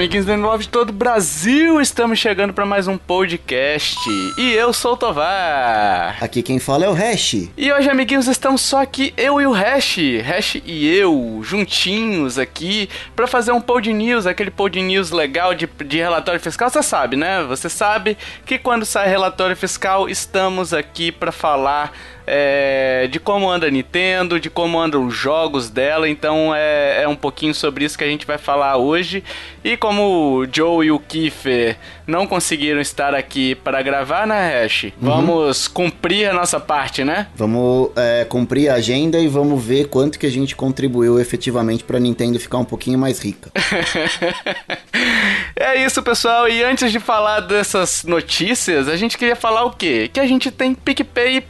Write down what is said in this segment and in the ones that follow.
amiguinhos do Love de todo o Brasil! Estamos chegando para mais um podcast. E eu sou o Tovar. Aqui quem fala é o Hash. E hoje, amiguinhos, estamos só aqui, eu e o Hash. Hash e eu, juntinhos aqui, para fazer um pod news, aquele pod news legal de, de relatório fiscal. Você sabe, né? Você sabe que quando sai relatório fiscal, estamos aqui para falar é, de como anda a Nintendo, de como andam os jogos dela. Então é, é, um pouquinho sobre isso que a gente vai falar hoje. E como o Joe e o Kiefer não conseguiram estar aqui para gravar, né, Hash? Uhum. Vamos cumprir a nossa parte, né? Vamos é, cumprir a agenda e vamos ver quanto que a gente contribuiu efetivamente para a Nintendo ficar um pouquinho mais rica. é isso, pessoal. E antes de falar dessas notícias, a gente queria falar o quê? Que a gente tem PicPay e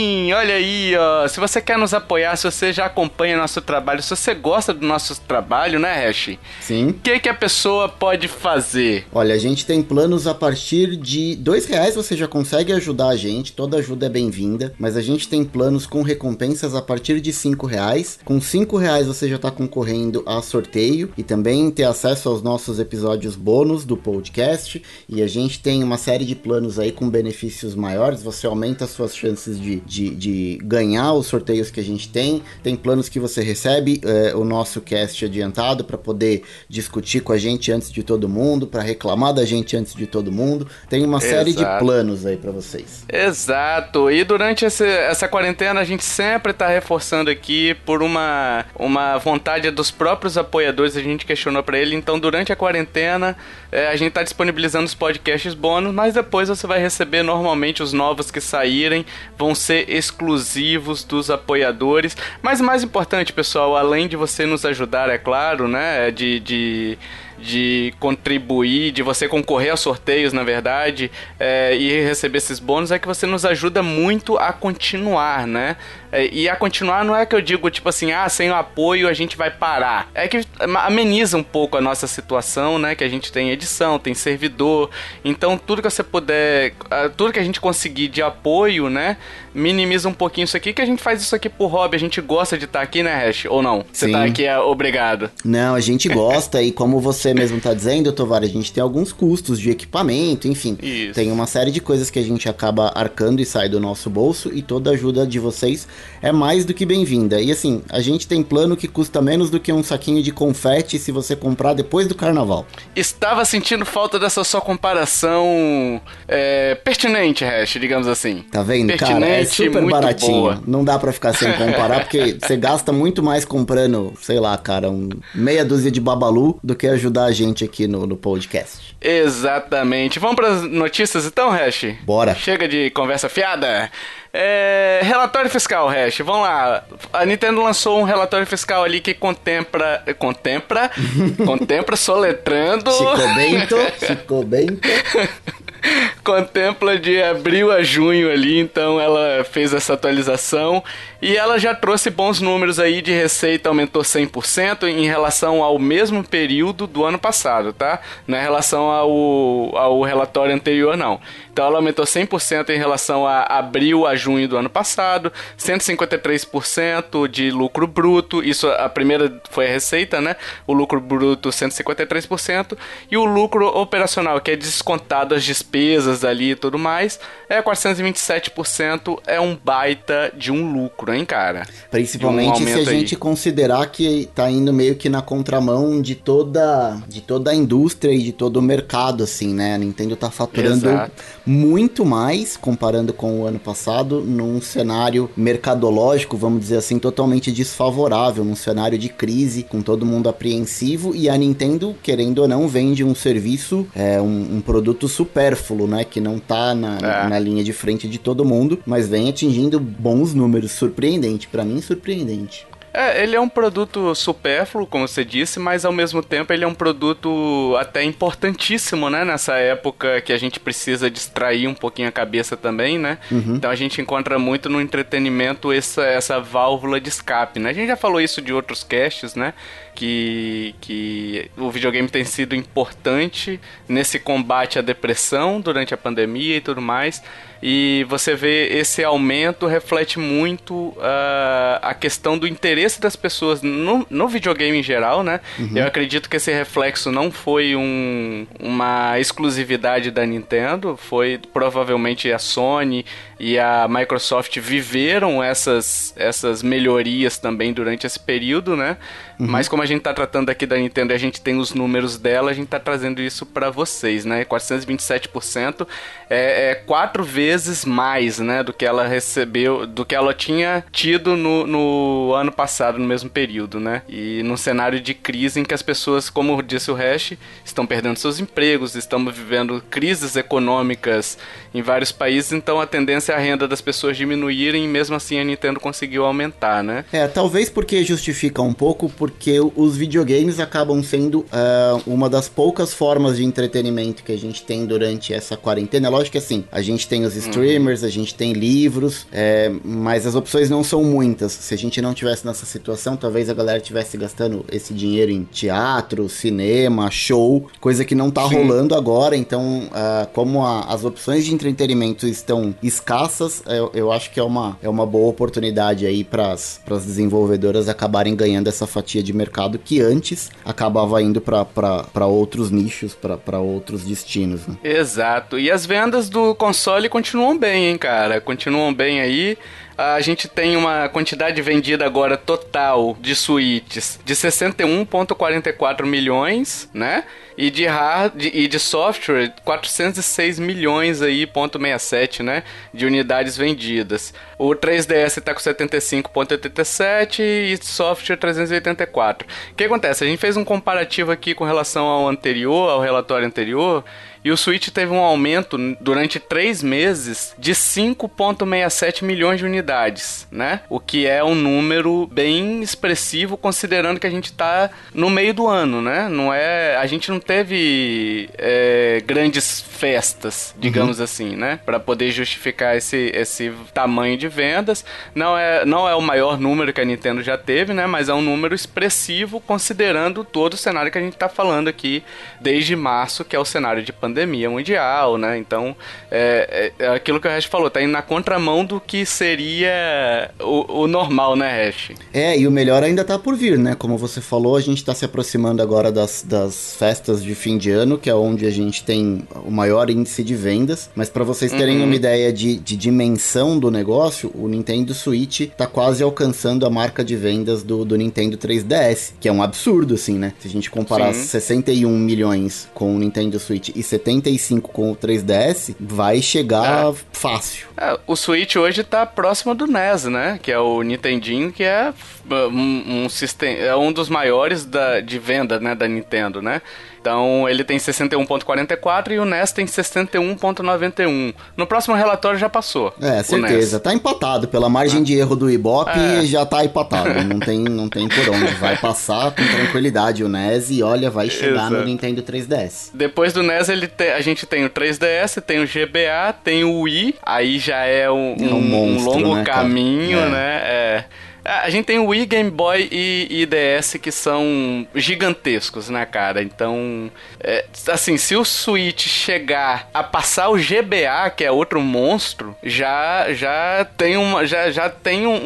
Padrim olha aí, ó. Se você quer nos apoiar, se você já acompanha nosso trabalho, se você gosta do nosso trabalho, né, Hash? Sim. O que, que a pessoa pode fazer? Olha, a gente tem planos a partir de dois reais, você já consegue ajudar a gente. Toda ajuda é bem-vinda. Mas a gente tem planos com recompensas a partir de cinco reais. Com cinco reais você já está concorrendo a sorteio e também ter acesso aos nossos episódios bônus do podcast. E a gente tem uma série de planos aí com benefícios maiores. Você aumenta as suas chances de, de, de ganhar os sorteios que a gente tem. Tem planos que você recebe é, o nosso cast adiantado para poder discutir com a gente antes de todo mundo, para reclamar da gente antes de todo mundo. Tem uma Exato. série de planos aí para vocês. Exato. E durante esse, essa quarentena a gente sempre está reforçando aqui por uma, uma vontade dos próprios apoiadores. A gente questionou para ele. Então, durante a quarentena, é, a gente está disponibilizando os podcasts bônus, mas depois você vai receber normalmente os novos que saírem. Vão ser exclusivos dos apoiadores. Mas mais importante, pessoal, além de você nos ajudar, é claro, né? De. de de contribuir, de você concorrer a sorteios, na verdade, é, e receber esses bônus, é que você nos ajuda muito a continuar, né? É, e a continuar não é que eu digo, tipo assim, ah, sem o apoio a gente vai parar. É que ameniza um pouco a nossa situação, né? Que a gente tem edição, tem servidor. Então, tudo que você puder, tudo que a gente conseguir de apoio, né? Minimiza um pouquinho isso aqui, que a gente faz isso aqui por hobby. A gente gosta de estar tá aqui, né, Hash? Ou não? Você tá aqui, é obrigado. Não, a gente gosta, e como você mesmo tá dizendo, Tovar, a gente tem alguns custos de equipamento, enfim. Isso. Tem uma série de coisas que a gente acaba arcando e sai do nosso bolso, e toda a ajuda de vocês é mais do que bem-vinda. E assim, a gente tem plano que custa menos do que um saquinho de confete se você comprar depois do carnaval. Estava sentindo falta dessa sua comparação é, pertinente, Hash, digamos assim. Tá vendo, pertinente, cara? É super baratinho. Boa. Não dá para ficar sem comparar, porque você gasta muito mais comprando, sei lá, cara, um meia dúzia de babalu do que ajudar a gente aqui no, no podcast. Exatamente. Vamos para as notícias então, Hash? Bora. Chega de conversa fiada. É, relatório fiscal, Hash. Vamos lá. A Nintendo lançou um relatório fiscal ali que contempla. Contempla. contempla soletrando. Chico Bento. Chico Bento. contempla de abril a junho ali, então ela fez essa atualização e ela já trouxe bons números aí de receita, aumentou 100% em relação ao mesmo período do ano passado, tá? Não é em relação ao, ao relatório anterior, não. Então ela aumentou 100% em relação a abril a junho do ano passado, 153% de lucro bruto, isso a primeira foi a receita, né? O lucro bruto 153% e o lucro operacional, que é descontado as despesas ali e tudo mais, é 427%, é um baita de um lucro hein, cara? Principalmente um se a gente considerar que tá indo meio que na contramão de toda, de toda a indústria e de todo o mercado, assim, né? A Nintendo tá faturando Exato. muito mais comparando com o ano passado, num cenário mercadológico, vamos dizer assim, totalmente desfavorável, num cenário de crise, com todo mundo apreensivo, e a Nintendo, querendo ou não, vende um serviço, é, um, um produto supérfluo, né? Que não tá na, é. na linha de frente de todo mundo, mas vem atingindo bons números, surpreendentes surpreendente, para mim surpreendente. É, ele é um produto supérfluo, como você disse, mas ao mesmo tempo ele é um produto até importantíssimo, né? Nessa época que a gente precisa distrair um pouquinho a cabeça também, né? Uhum. Então a gente encontra muito no entretenimento essa, essa válvula de escape, né? A gente já falou isso de outros casts, né? Que, que o videogame tem sido importante nesse combate à depressão durante a pandemia e tudo mais. E você vê esse aumento reflete muito uh, a questão do interesse das pessoas no, no videogame em geral, né? Uhum. Eu acredito que esse reflexo não foi um, uma exclusividade da Nintendo, foi provavelmente a Sony e a Microsoft viveram essas, essas melhorias também durante esse período, né? Uhum. Mas como a gente tá tratando aqui da Nintendo e a gente tem os números dela, a gente tá trazendo isso para vocês, né? 427% é, é, quatro vezes mais, né? Do que ela recebeu, do que ela tinha tido no, no ano passado, no mesmo período, né? E num cenário de crise em que as pessoas, como disse o Hash, estão perdendo seus empregos, estamos vivendo crises econômicas em vários países, então a tendência é a renda das pessoas diminuírem e mesmo assim a Nintendo conseguiu aumentar, né? É, talvez porque justifica um pouco por os videogames acabam sendo uh, uma das poucas formas de entretenimento que a gente tem durante essa quarentena. Lógico que assim, a gente tem os streamers, a gente tem livros, é, mas as opções não são muitas. Se a gente não tivesse nessa situação, talvez a galera tivesse gastando esse dinheiro em teatro, cinema, show, coisa que não tá Sim. rolando agora. Então, uh, como a, as opções de entretenimento estão escassas, eu, eu, acho que é uma, é uma boa oportunidade aí para as desenvolvedoras acabarem ganhando essa fatia de mercado que antes acabava indo para outros nichos, para outros destinos. Né? Exato. E as vendas do console continuam bem, hein, cara? Continuam bem aí a gente tem uma quantidade vendida agora total de suítes de 61,44 milhões, né? E de hard e de software 406 milhões aí, ponto 67, né? De unidades vendidas. O 3DS está com 75,87 e software 384. O que acontece? A gente fez um comparativo aqui com relação ao anterior, ao relatório anterior. E o Switch teve um aumento durante três meses de 5,67 milhões de unidades, né? O que é um número bem expressivo considerando que a gente está no meio do ano, né? Não é, a gente não teve é, grandes festas, digamos uhum. assim, né? Para poder justificar esse, esse tamanho de vendas. Não é, não é o maior número que a Nintendo já teve, né? Mas é um número expressivo considerando todo o cenário que a gente está falando aqui desde março, que é o cenário de pandemia pandemia mundial, né? Então, é, é, é aquilo que o Hash falou, tá indo na contramão do que seria o, o, normal, né, Hash? É, e o melhor ainda tá por vir, né? Como você falou, a gente tá se aproximando agora das, das festas de fim de ano, que é onde a gente tem o maior índice de vendas. Mas para vocês terem uhum. uma ideia de, de dimensão do negócio, o Nintendo Switch tá quase alcançando a marca de vendas do, do Nintendo 3DS, que é um absurdo, assim, né? Se a gente comparar Sim. 61 milhões com o Nintendo Switch e 75 com o 3DS, vai chegar é. fácil. É, o Switch hoje tá próximo do NES, né? Que é o Nintendinho, que é um, um sistema, é um dos maiores da, de venda, né, da Nintendo, né? Então ele tem 61.44 e o NES tem 61.91. No próximo relatório já passou. É, certeza. Tá empatado. Pela margem de erro do Ibope, é. já tá empatado. não, tem, não tem por onde. Vai passar com tranquilidade o NES e olha, vai chegar Exato. no Nintendo 3DS. Depois do NES ele te, a gente tem o 3DS, tem o GBA, tem o Wii. Aí já é um, é um, um, monstro, longo né, caminho, é. né? É. A gente tem o Wii, Game Boy e, e DS que são gigantescos, né, cara? Então, é, assim, se o Switch chegar a passar o GBA, que é outro monstro, já já tem, uma, já, já tem um,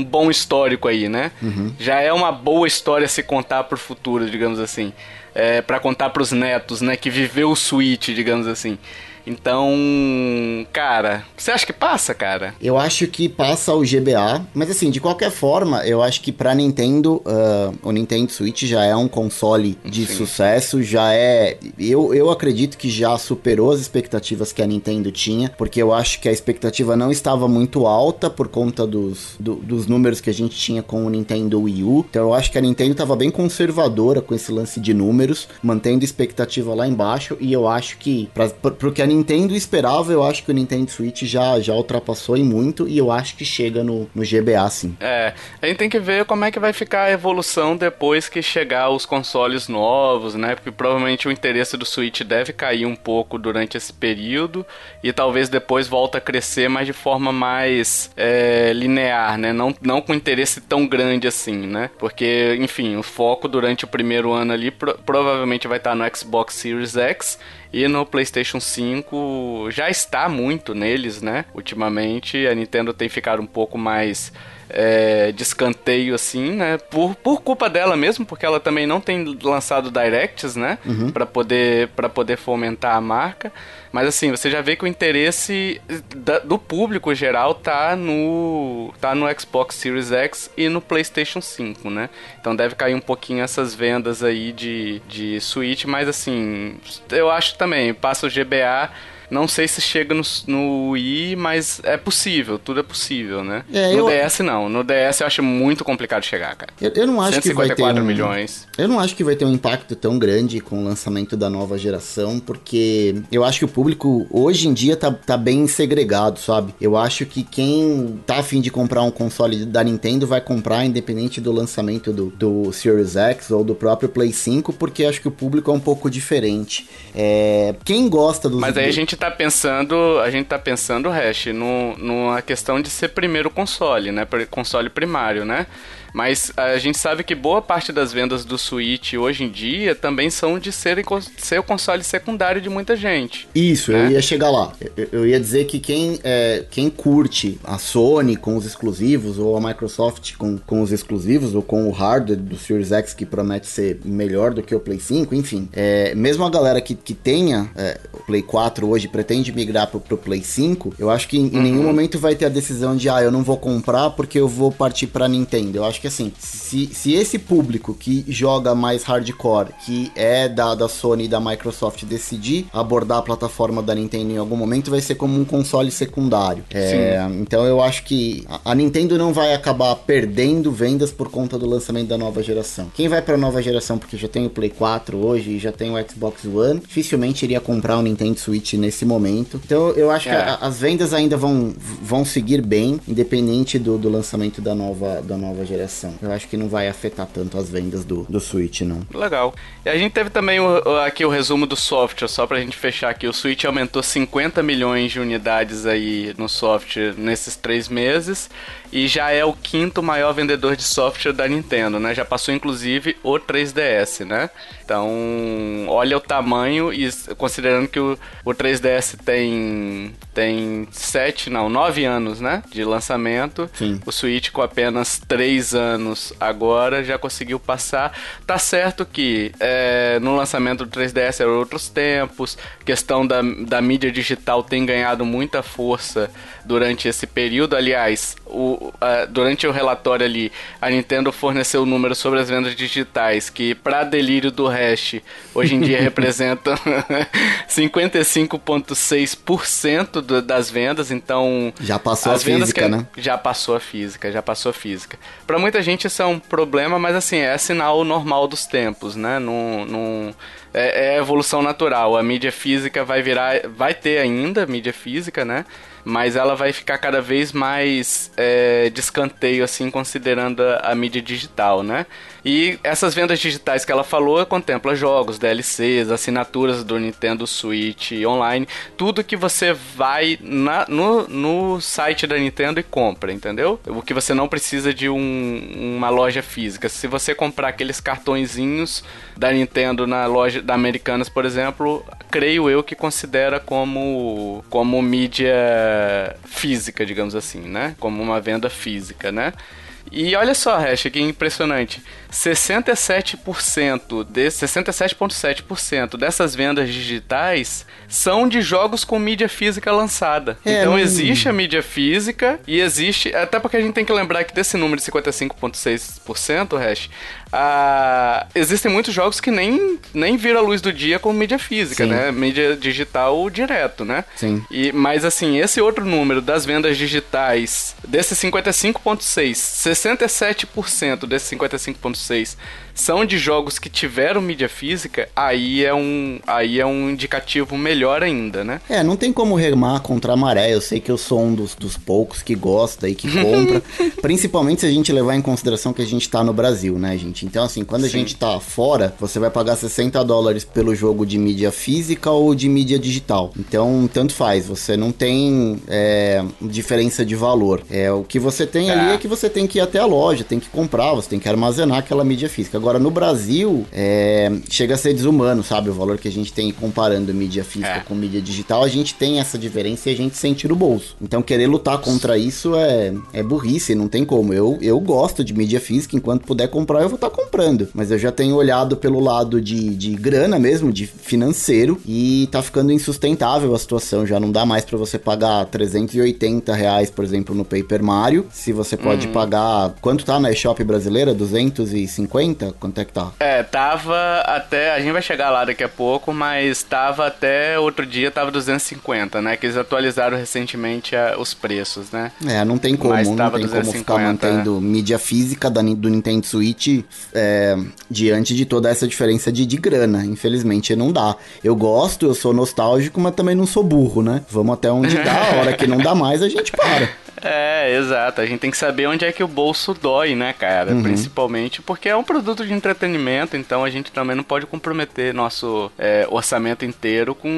um bom histórico aí, né? Uhum. Já é uma boa história a se contar pro futuro, digamos assim. É, para contar pros netos, né, que viveu o Switch, digamos assim. Então, cara, você acha que passa, cara? Eu acho que passa o GBA, mas assim, de qualquer forma, eu acho que pra Nintendo, uh, o Nintendo Switch já é um console de Sim. sucesso, já é. Eu, eu acredito que já superou as expectativas que a Nintendo tinha, porque eu acho que a expectativa não estava muito alta por conta dos, do, dos números que a gente tinha com o Nintendo Wii U. Então eu acho que a Nintendo estava bem conservadora com esse lance de números, mantendo expectativa lá embaixo, e eu acho que, pra, pro que a Nintendo esperava, eu acho que o Nintendo Switch já, já ultrapassou em muito e eu acho que chega no, no GBA, sim. É, a gente tem que ver como é que vai ficar a evolução depois que chegar os consoles novos, né? Porque provavelmente o interesse do Switch deve cair um pouco durante esse período e talvez depois volta a crescer, mas de forma mais é, linear, né? Não, não com interesse tão grande assim, né? Porque, enfim, o foco durante o primeiro ano ali pro, provavelmente vai estar no Xbox Series X e no PlayStation 5 já está muito neles, né? Ultimamente a Nintendo tem ficado um pouco mais é, de escanteio, assim, né? Por, por culpa dela mesmo, porque ela também não tem lançado directs, né? Uhum. Para poder, poder fomentar a marca. Mas assim, você já vê que o interesse da, do público geral tá no, tá no Xbox Series X e no PlayStation 5, né? Então deve cair um pouquinho essas vendas aí de, de Switch, mas assim, eu acho também, passa o GBA não sei se chega no, no Wii, mas é possível, tudo é possível, né? É, no eu... DS não, no DS eu acho muito complicado chegar, cara. Eu, eu não acho que vai ter um... milhões. Eu não acho que vai ter um impacto tão grande com o lançamento da nova geração, porque eu acho que o público hoje em dia tá, tá bem segregado, sabe? Eu acho que quem tá afim de comprar um console da Nintendo vai comprar independente do lançamento do, do Series X ou do próprio Play 5, porque acho que o público é um pouco diferente. É... Quem gosta dos... Mas aí a gente tá pensando, a gente tá pensando, Hash, no, numa questão de ser primeiro console, né? Console primário, né? Mas a gente sabe que boa parte das vendas do Switch hoje em dia também são de ser, ser o console secundário de muita gente. Isso, né? eu ia chegar lá. Eu, eu ia dizer que quem, é, quem curte a Sony com os exclusivos, ou a Microsoft com, com os exclusivos, ou com o hardware do Series X que promete ser melhor do que o Play 5, enfim. É, mesmo a galera que, que tenha é, o Play 4 hoje pretende migrar pro, pro Play 5, eu acho que em, uhum. nenhum momento vai ter a decisão de, ah, eu não vou comprar porque eu vou partir pra Nintendo. Eu acho que que assim, se, se esse público que joga mais hardcore, que é da, da Sony e da Microsoft, decidir abordar a plataforma da Nintendo em algum momento, vai ser como um console secundário. É, então eu acho que a, a, Nintendo não vai acabar perdendo vendas por conta do lançamento da nova geração. Quem vai pra nova geração, porque já tem o Play 4 hoje e já tem o Xbox One, dificilmente iria comprar o Nintendo Switch nesse momento. Então eu acho é. que a, as vendas ainda vão, vão seguir bem, independente do, do lançamento da nova, da nova geração. Eu acho que não vai afetar tanto as vendas do, do Switch, não. Legal. E a gente teve também o, aqui o resumo do software, só pra gente fechar aqui. O Switch aumentou 50 milhões de unidades aí no software nesses três meses e já é o quinto maior vendedor de software da Nintendo, né? Já passou inclusive o 3DS, né? Então, olha o tamanho e considerando que o, o 3DS tem tem 7, não, 9 anos, né, de lançamento. Sim. O Switch com apenas 3 anos agora já conseguiu passar. Tá certo que é, no lançamento do 3DS eram outros tempos, questão da, da mídia digital tem ganhado muita força durante esse período. Aliás, o, durante o relatório ali, a Nintendo forneceu números sobre as vendas digitais que, para delírio do hash, hoje em dia representam 55,6% das vendas. Então, já passou a física, que, né? Já passou a física, já passou a física. Para muita gente isso é um problema, mas assim, é sinal normal dos tempos, né? Não, não é, é evolução natural. A mídia física vai virar, vai ter ainda mídia física, né? Mas ela vai ficar cada vez mais é, de escanteio, assim, considerando a, a, mídia digital, né? E essas vendas digitais que ela falou contempla jogos, DLCs, assinaturas do Nintendo Switch online, tudo que você vai na, no, no site da Nintendo e compra, entendeu? O que você não precisa de um, uma loja física. Se você comprar aqueles cartõezinhos da Nintendo na loja da Americanas, por exemplo, creio eu que considera como, como mídia física, digamos assim, né? Como uma venda física, né? E olha só, Hash, que impressionante. 67% de 67,7% dessas vendas digitais são de jogos com mídia física lançada. É, então existe a mídia física e existe, até porque a gente tem que lembrar que desse número de 55,6%, Hash, ah, existem muitos jogos que nem, nem viram a luz do dia com mídia física, Sim. né? Mídia digital direto, né? Sim. E, mas assim, esse outro número das vendas digitais, desses 55,6%, 67% desses 55,6% são de jogos que tiveram mídia física, aí é um, aí é um indicativo melhor ainda, né? É, não tem como remar contra a maré. Eu sei que eu sou um dos, dos poucos que gosta e que compra. principalmente se a gente levar em consideração que a gente tá no Brasil, né, gente? Então, assim, quando a Sim. gente tá fora, você vai pagar 60 dólares pelo jogo de mídia física ou de mídia digital. Então, tanto faz. Você não tem é, diferença de valor. É, o que você tem é. ali é que você tem que ir até a loja, tem que comprar, você tem que armazenar aquela mídia física. Agora, no Brasil, é, chega a ser desumano, sabe? O valor que a gente tem comparando mídia física é. com mídia digital, a gente tem essa diferença e a gente sente no bolso. Então, querer lutar contra isso é, é burrice, não tem como. Eu, eu gosto de mídia física, enquanto puder comprar, eu vou estar tá comprando. Mas eu já tenho olhado pelo lado de, de grana mesmo, de financeiro, e tá ficando insustentável a situação. Já não dá mais para você pagar 380 reais, por exemplo, no Paper Mario. Se você pode uhum. pagar. Quanto tá na eShop brasileira? 250? Quanto é que tá? É, tava até. A gente vai chegar lá daqui a pouco, mas tava até outro dia, tava 250, né? Que eles atualizaram recentemente a, os preços, né? É, não tem como, mas não tem 250, como ficar mantendo mídia física da, do Nintendo Switch é, diante de toda essa diferença de, de grana. Infelizmente, não dá. Eu gosto, eu sou nostálgico, mas também não sou burro, né? Vamos até onde dá, a hora que não dá mais, a gente para. É, exato. A gente tem que saber onde é que o bolso dói, né, cara? Uhum. Principalmente porque é um produto de entretenimento, então a gente também não pode comprometer nosso é, orçamento inteiro com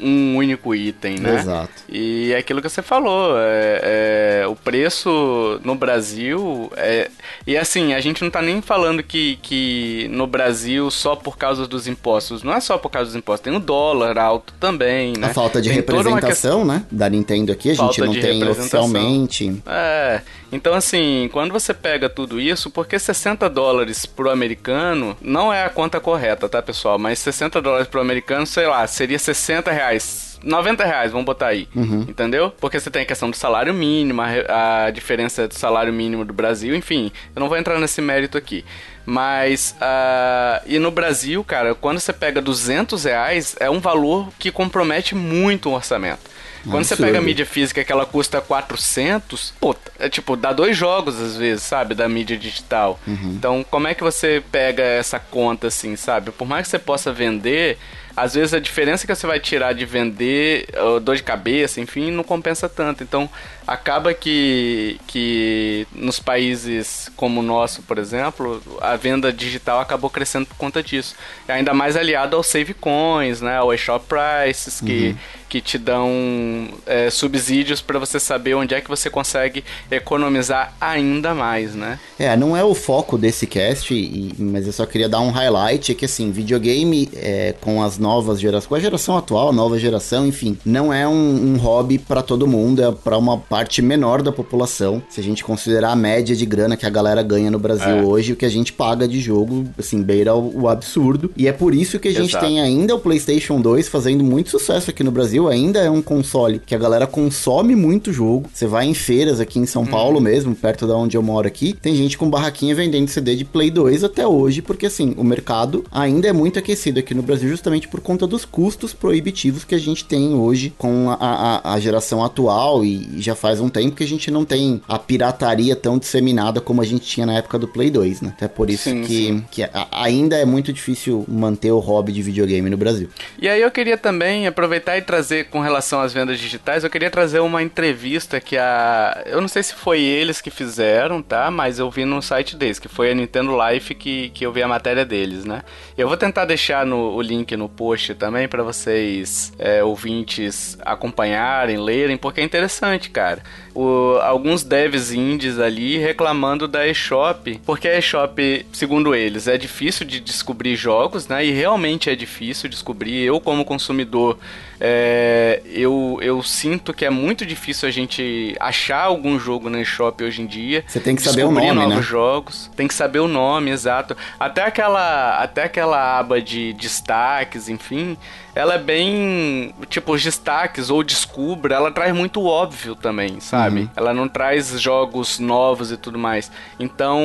um único item, né? Exato. E é aquilo que você falou, é, é, o preço no Brasil é, e assim, a gente não tá nem falando que, que no Brasil só por causa dos impostos, não é só por causa dos impostos, tem o dólar alto também, né? A falta de tem representação, né, da Nintendo aqui, a gente não tem oficialmente é. Então, assim, quando você pega tudo isso, porque 60 dólares pro americano não é a conta correta, tá, pessoal? Mas 60 dólares pro americano, sei lá, seria 60 reais 90 reais, vamos botar aí. Uhum. Entendeu? Porque você tem a questão do salário mínimo, a, a, diferença do salário mínimo do Brasil, enfim. Eu não vou entrar nesse mérito aqui. Mas, uh, e no Brasil, cara, quando você pega 200 reais, é um valor que compromete muito o orçamento. Quando você pega a mídia física que ela custa 400, pô, é tipo, dá dois jogos às vezes, sabe, da mídia digital. Uhum. Então, como é que você pega essa conta assim, sabe? Por mais que você possa vender, às vezes a diferença que você vai tirar de vender, dor de cabeça, enfim, não compensa tanto. Então, acaba que, que nos países como o nosso, por exemplo, a venda digital acabou crescendo por conta disso. E ainda mais aliado aos save coins, né, ao eShop prices, que, uhum. que te dão é, subsídios para você saber onde é que você consegue economizar ainda mais, né? É, não é o foco desse cast, e, mas eu só queria dar um highlight, que assim, videogame é, com as novas gerações, com a geração atual, nova geração, enfim, não é um, um hobby para todo mundo, é para uma parte menor da população. Se a gente considerar a média de grana que a galera ganha no Brasil é. hoje, o que a gente paga de jogo, assim, beira o, o absurdo. E é por isso que a gente Exato. tem ainda o PlayStation 2 fazendo muito sucesso aqui no Brasil. Ainda é um console que a galera consome muito jogo. Você vai em feiras aqui em São Paulo uhum. mesmo, perto da onde eu moro aqui, tem gente com barraquinha vendendo CD de Play 2 até hoje, porque assim, o mercado ainda é muito aquecido aqui no Brasil justamente por conta dos custos proibitivos que a gente tem hoje com a, a, a geração atual e já faz um tempo que a gente não tem a pirataria tão disseminada como a gente tinha na época do Play 2, né? Até por isso sim, que, sim. que ainda é muito difícil manter o hobby de videogame no Brasil. E aí eu queria também aproveitar e trazer com relação às vendas digitais, eu queria trazer uma entrevista que a. Eu não sei se foi eles que fizeram, tá? Mas eu vi no site deles, que foi a Nintendo Life que, que eu vi a matéria deles, né? Eu vou tentar deixar no, o link no post também para vocês, é, ouvintes, acompanharem, lerem, porque é interessante, cara bad o, alguns devs indies ali reclamando da eShop, porque a eShop, segundo eles, é difícil de descobrir jogos, né? E realmente é difícil descobrir. Eu, como consumidor, é, eu, eu sinto que é muito difícil a gente achar algum jogo na eShop hoje em dia. Você tem que saber o nome, novos né? jogos. Tem que saber o nome, exato. Até aquela, até aquela aba de destaques, enfim ela é bem. Tipo, os destaques ou descubra, ela traz muito óbvio também, sabe? Uhum. Ela não traz jogos novos e tudo mais. Então.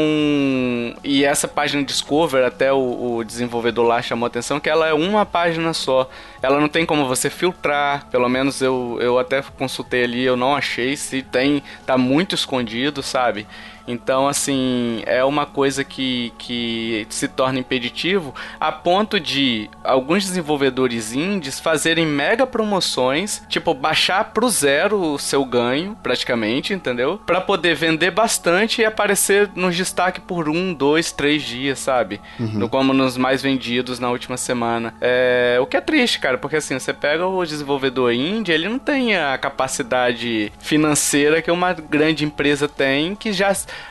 E essa página Discover, até o, o desenvolvedor lá chamou atenção que ela é uma página só. Ela não tem como você filtrar. Pelo menos eu, eu até consultei ali, eu não achei. Se tem, tá muito escondido, sabe? Então, assim, é uma coisa que, que se torna impeditivo a ponto de alguns desenvolvedores indies fazerem mega promoções, tipo, baixar pro zero o seu ganho, praticamente, entendeu? Para poder vender bastante e aparecer nos destaque por um, dois, três dias, sabe? Uhum. No, como nos mais vendidos na última semana. É, o que é triste, cara, porque assim, você pega o desenvolvedor indie, ele não tem a capacidade financeira que uma grande empresa tem, que já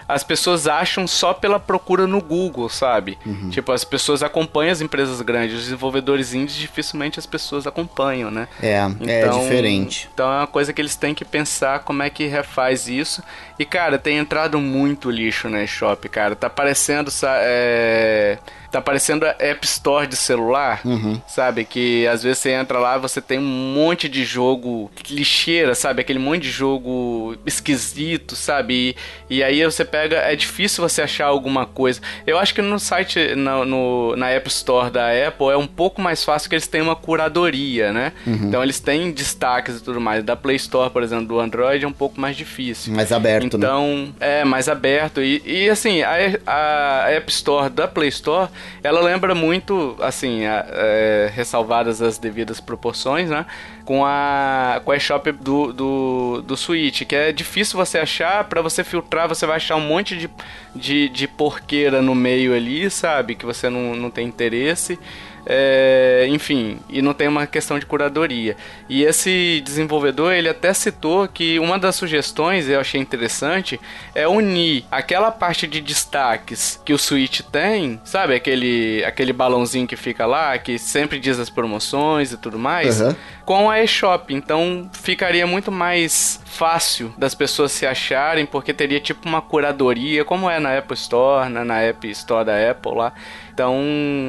as pessoas acham só pela procura no Google, sabe? Uhum. Tipo, as pessoas acompanham as empresas grandes, os desenvolvedores indies dificilmente as pessoas acompanham, né? É, é então, é diferente. Então é uma coisa que eles têm que pensar como é que refaz isso. E, cara, tem entrado muito lixo na eShop, cara. Tá parecendo, é tá parecendo a App Store de celular, uhum. sabe? Que às vezes você entra lá você tem um monte de jogo lixeira, sabe? Aquele monte de jogo esquisito, sabe? E, e aí você pega, é difícil você achar alguma coisa. Eu acho que no site, no, no, na App Store da Apple é um pouco mais fácil que eles têm uma curadoria, né? Uhum. Então eles têm destaques e tudo mais. Da Play Store, por exemplo, do Android é um pouco mais difícil. Mais aberto, né? Então, né? é, mais aberto. E, e assim, a, a App Store da Play Store ela lembra muito, assim, a, é, ressalvadas as devidas proporções, né? Com a, com a eShop do, do, do Switch, que é difícil você achar, para você filtrar, você vai achar um monte de, de, de porqueira no meio ali, sabe? Que você não, não tem interesse. É, enfim, e não tem uma questão de curadoria. E esse desenvolvedor, ele até citou que uma das sugestões, eu achei interessante, é unir aquela parte de destaques que o Switch tem, sabe? Aquele, aquele balãozinho que fica lá, que sempre diz as promoções e tudo mais, uhum. com a eShop. Então ficaria muito mais fácil das pessoas se acharem, porque teria tipo uma curadoria, como é na Apple Store, né? na App Store da Apple lá. Então,